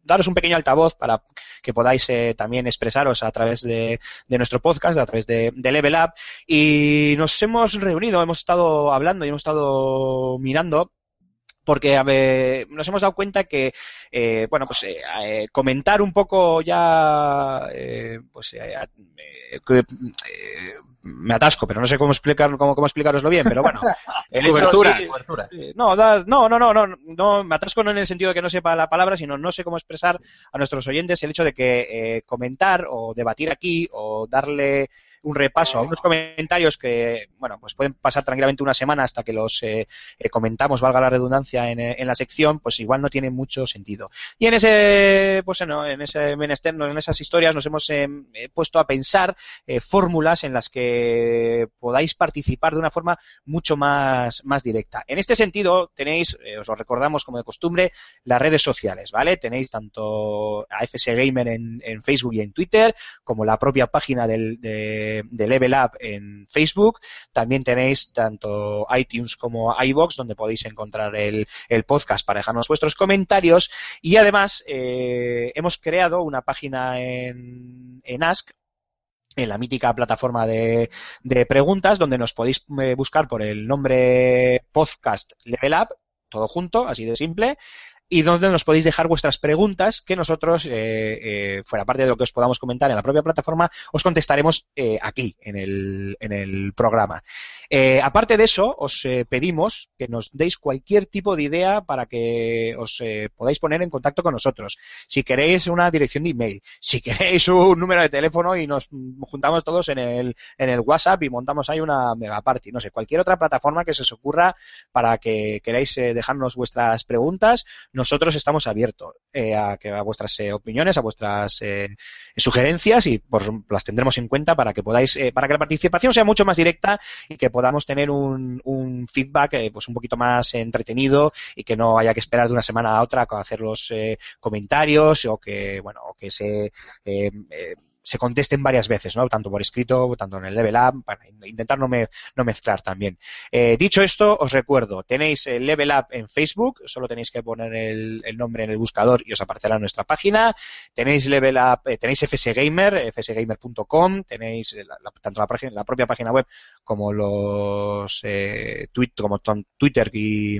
daros un pequeño altavoz para que podáis también expresaros a través de, nuestro podcast, a través de Level Up. Y nos hemos reunido, hemos estado hablando y hemos estado mirando porque nos hemos dado cuenta que eh, bueno pues eh, eh, comentar un poco ya eh, pues eh, me atasco pero no sé cómo explicar cómo, cómo explicaroslo bien pero bueno Cobertura, sí, cobertura. no, no, no, no, no, no, me atasco no en el sentido de que no sepa la palabra, sino no sé cómo expresar a nuestros oyentes el hecho de que eh, comentar o debatir aquí o darle un repaso a unos comentarios que, bueno, pues pueden pasar tranquilamente una semana hasta que los eh, eh, comentamos, valga la redundancia, en, eh, en la sección, pues igual no tiene mucho sentido. Y en ese, pues bueno, en ese menester, en esas historias nos hemos eh, eh, puesto a pensar eh, fórmulas en las que podáis participar de una forma mucho más, más directa. En este sentido, tenéis, eh, os lo recordamos como de costumbre, las redes sociales, ¿vale? Tenéis tanto a FS Gamer en, en Facebook y en Twitter, como la propia página del, de, de Level Up en Facebook. También tenéis tanto iTunes como iBox, donde podéis encontrar el, el podcast para dejarnos vuestros comentarios. Y además, eh, hemos creado una página en, en Ask, en la mítica plataforma de, de preguntas, donde nos podéis eh, buscar por el nombre podcast Level Up, todo junto, así de simple, y donde nos podéis dejar vuestras preguntas que nosotros, eh, eh, fuera parte de lo que os podamos comentar en la propia plataforma, os contestaremos eh, aquí, en el, en el programa. Eh, aparte de eso, os pedimos que nos deis cualquier tipo de idea para que os podáis poner en contacto con nosotros. Si queréis una dirección de email, si queréis un número de teléfono y nos juntamos todos en el, en el WhatsApp y montamos ahí una mega party, no sé, cualquier otra plataforma que se os ocurra para que queráis dejarnos vuestras preguntas, nosotros estamos abiertos eh, a, que, a vuestras eh, opiniones, a vuestras eh, sugerencias y pues, las tendremos en cuenta para que podáis, eh, para que la participación sea mucho más directa y que podamos tener un, un feedback eh, pues un poquito más entretenido y que no haya que esperar de una semana a otra a hacer los eh, comentarios o que, bueno, o que se, se contesten varias veces, ¿no? Tanto por escrito, tanto en el Level Up, para intentar no, me- no mezclar también. Eh, dicho esto, os recuerdo, tenéis el Level Up en Facebook, solo tenéis que poner el, nombre en el buscador y os aparecerá nuestra página. Tenéis Level Up, eh, tenéis FS Gamer, fsgamer.com, tenéis la- tanto la, la propia página web como los eh, tweet, como Twitter y,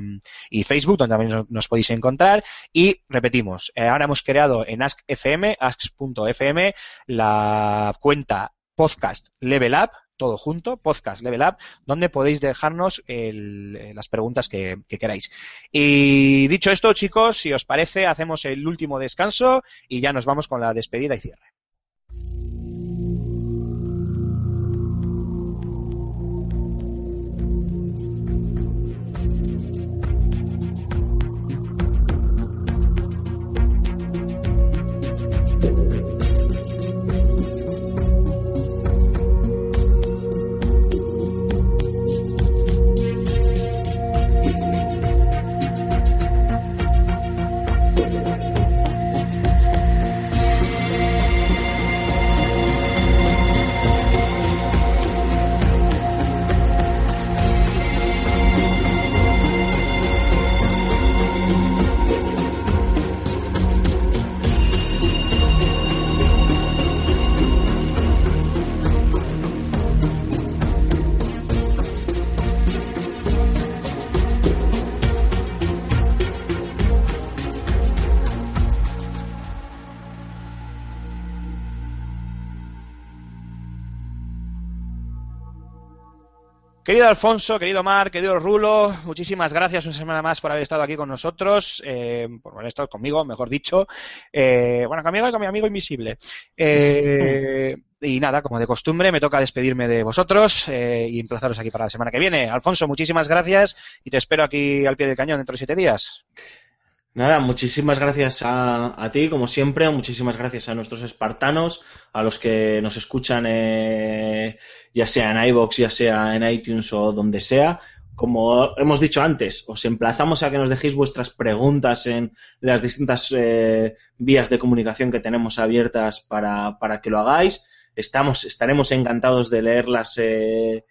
y Facebook, donde también nos, podéis encontrar. Y repetimos, eh, ahora hemos creado en AskFM, ask.fm, la cuenta podcast Level Up, todo junto, podcast Level Up, donde podéis dejarnos el- eh, las preguntas que queráis. Y dicho esto, chicos, si os parece, hacemos el último descanso y ya nos vamos con la despedida y cierre. Alfonso, querido Mar, querido Rulo, muchísimas gracias una semana más por haber estado aquí con nosotros, eh, por haber estado conmigo, mejor dicho. Eh, bueno, conmigo y con mi amigo invisible. Eh, y nada, como de costumbre, me toca despedirme de vosotros eh, y emplazaros aquí para la semana que viene. Alfonso, muchísimas gracias y te espero aquí al pie del cañón dentro de siete días. Nada, muchísimas gracias a, a ti, como siempre, muchísimas gracias a nuestros espartanos, a los que nos escuchan, eh, ya sea en iBox, ya sea en iTunes o donde sea. Como hemos dicho antes, os emplazamos a que nos dejéis vuestras preguntas en las distintas eh, vías de comunicación que tenemos abiertas para, para que lo hagáis. Estamos, estaremos encantados de leerlas eh,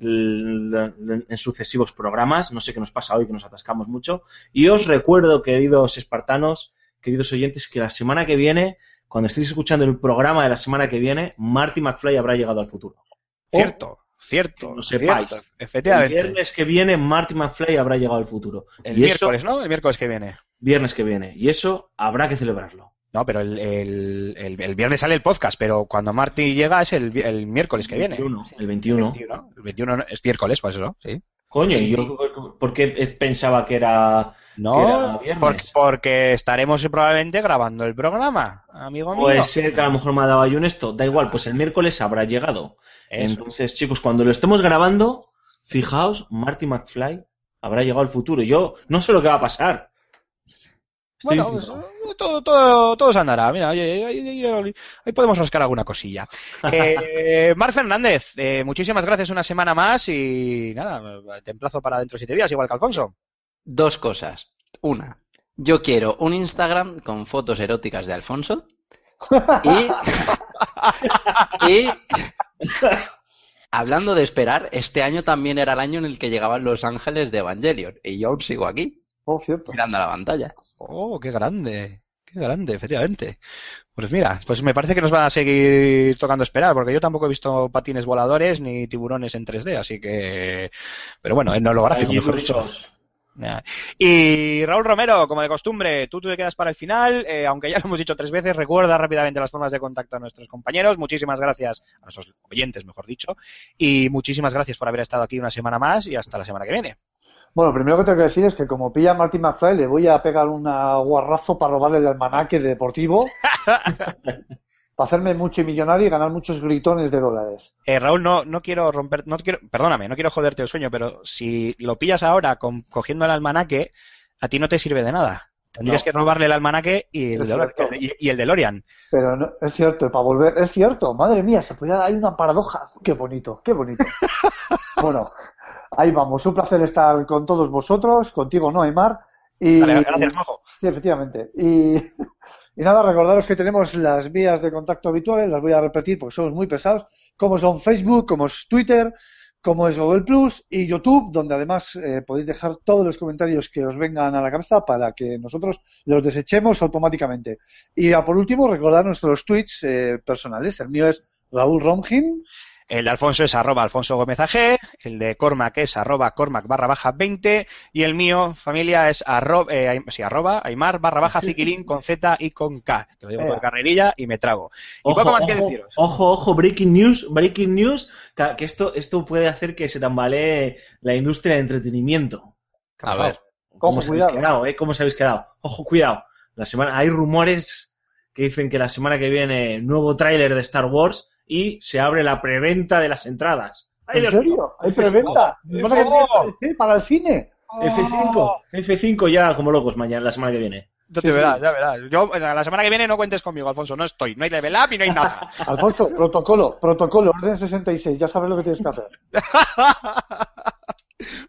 en sucesivos programas. No sé qué nos pasa hoy, que nos atascamos mucho. Y os recuerdo, queridos espartanos, queridos oyentes, que la semana que viene, cuando estéis escuchando el programa de la semana que viene, Marty McFly habrá llegado al futuro. Cierto, cierto. que lo sepáis. cierto, El efectivamente. viernes que viene, Marty McFly habrá llegado al futuro. El y eso, miércoles, ¿no? El miércoles que viene. viernes que viene. Y eso habrá que celebrarlo. No, pero el, el, el- el viernes sale el podcast, pero cuando Marty llega es el, el miércoles que viene. 21, el 21. 21, el 21 no- es miércoles, pues eso, sí. Coño, y yo ¿por qué pensaba que era, que era No, viernes? porque, porque estaremos probablemente grabando el programa, amigo mío. Puede ser que a lo mejor me ha dado ayun esto. Da igual, pues el miércoles habrá llegado. Eso. Entonces, chicos, cuando lo estemos grabando, fijaos, Marty McFly habrá llegado al futuro. Yo no sé lo que va a pasar. Bueno, pues, eh, todo, todo, todo se andará. Mira, ahí, ahí- ahí- ahí podemos rascar alguna cosilla. Eh, Mar Fernández, eh, muchísimas gracias una semana más y nada, te emplazo para dentro de siete días, igual que Alfonso. Dos cosas. Una, yo quiero un Instagram con fotos eróticas de Alfonso. Y, y hablando de esperar, este año también era el año en el que llegaban los ángeles de Evangelion. Y yo aún sigo aquí, Oh, cierto. mirando a la pantalla. Oh, qué grande, qué grande, efectivamente. Pues mira, pues me parece que nos van a seguir tocando esperar, porque yo tampoco he visto patines voladores ni tiburones en 3D, así que... Pero bueno, en holográfico, mejor dicho. Y Raúl Romero, como de costumbre, tú te quedas para el final, eh, aunque ya lo hemos dicho tres veces, recuerda rápidamente las formas de contacto a nuestros compañeros. Muchísimas gracias a nuestros oyentes, mejor dicho, y muchísimas gracias por haber estado aquí una semana más y hasta la semana que viene. Bueno, lo primero que tengo que decir es que como pilla a Marty McFly, le voy a pegar un guarrazo para robarle el almanaque deportivo, para hacerme mucho y millonario y ganar muchos gritones de dólares. Eh, Raúl, no, no quiero romper, no quiero, perdóname, no quiero joderte el sueño, pero si lo pillas ahora con- cogiendo el almanaque, a ti no te sirve de nada. Tendrías No. que robarle el almanaque y el, de, cierto. y, y el DeLorean. Pero no, es cierto, para volver, es cierto, madre mía, se podía hay una paradoja, qué bonito, qué bonito. bueno, ahí vamos, un placer estar con todos vosotros, contigo no, Aymar. Y, Vale, gracias, Majo. Sí, efectivamente. Y, y nada, recordaros que tenemos las vías de contacto habituales, las voy a repetir porque somos muy pesados, como son Facebook, como es Twitter, como es Google Plus y YouTube, donde además eh, podéis dejar todos los comentarios que os vengan a la cabeza para que nosotros los desechemos automáticamente. Y ya por último, recordar nuestros tweets eh, personales. El mío es Raúl Romgin. El de Alfonso es arroba Alfonso Gómez AG, el de Cormac es arroba Cormac barra baja 20 y el mío, familia, es arroba, eh, sí, arroba Aymar barra baja Ziquilín con Z y con K, que lo digo por carrerilla y me trago. Y Ojo, poco más que ojo, deciros. ojo, ojo, breaking news, breaking news, que que esto, esto puede hacer que se tambalee la industria del entretenimiento. A ver. ¿Cómo Ojo, os habéis cuidado. quedado, eh? ¿Cómo os habéis quedado? Ojo, cuidado. La semana, hay rumores que dicen que la semana que viene nuevo tráiler de Star Wars y se abre la preventa de las entradas. ¡Ay, ¿En serio? ¿Hay preventa? F5, ¿Pasa que sí, para el cine? F5, F5 ya como locos mañana, la semana que viene. Ya Sí, te sí. verás, ya verás. Yo, eh, la semana que viene no cuentes conmigo, Alfonso, no estoy. No hay level up y no hay nada. Alfonso, protocolo, protocolo, orden 66, ya sabes lo que tienes que hacer.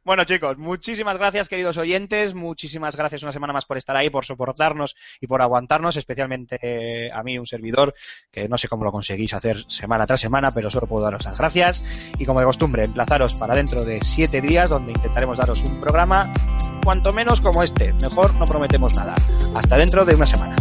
Bueno, chicos, muchísimas gracias, queridos oyentes. Muchísimas gracias una semana más por estar ahí, por soportarnos y por aguantarnos, especialmente eh, a mí, un servidor, que no sé cómo lo conseguís hacer semana tras semana, pero solo puedo daros las gracias. Y como de costumbre, emplazaros para dentro de siete días, donde intentaremos daros un programa cuanto menos como este. Mejor no prometemos nada. Hasta dentro de una semana.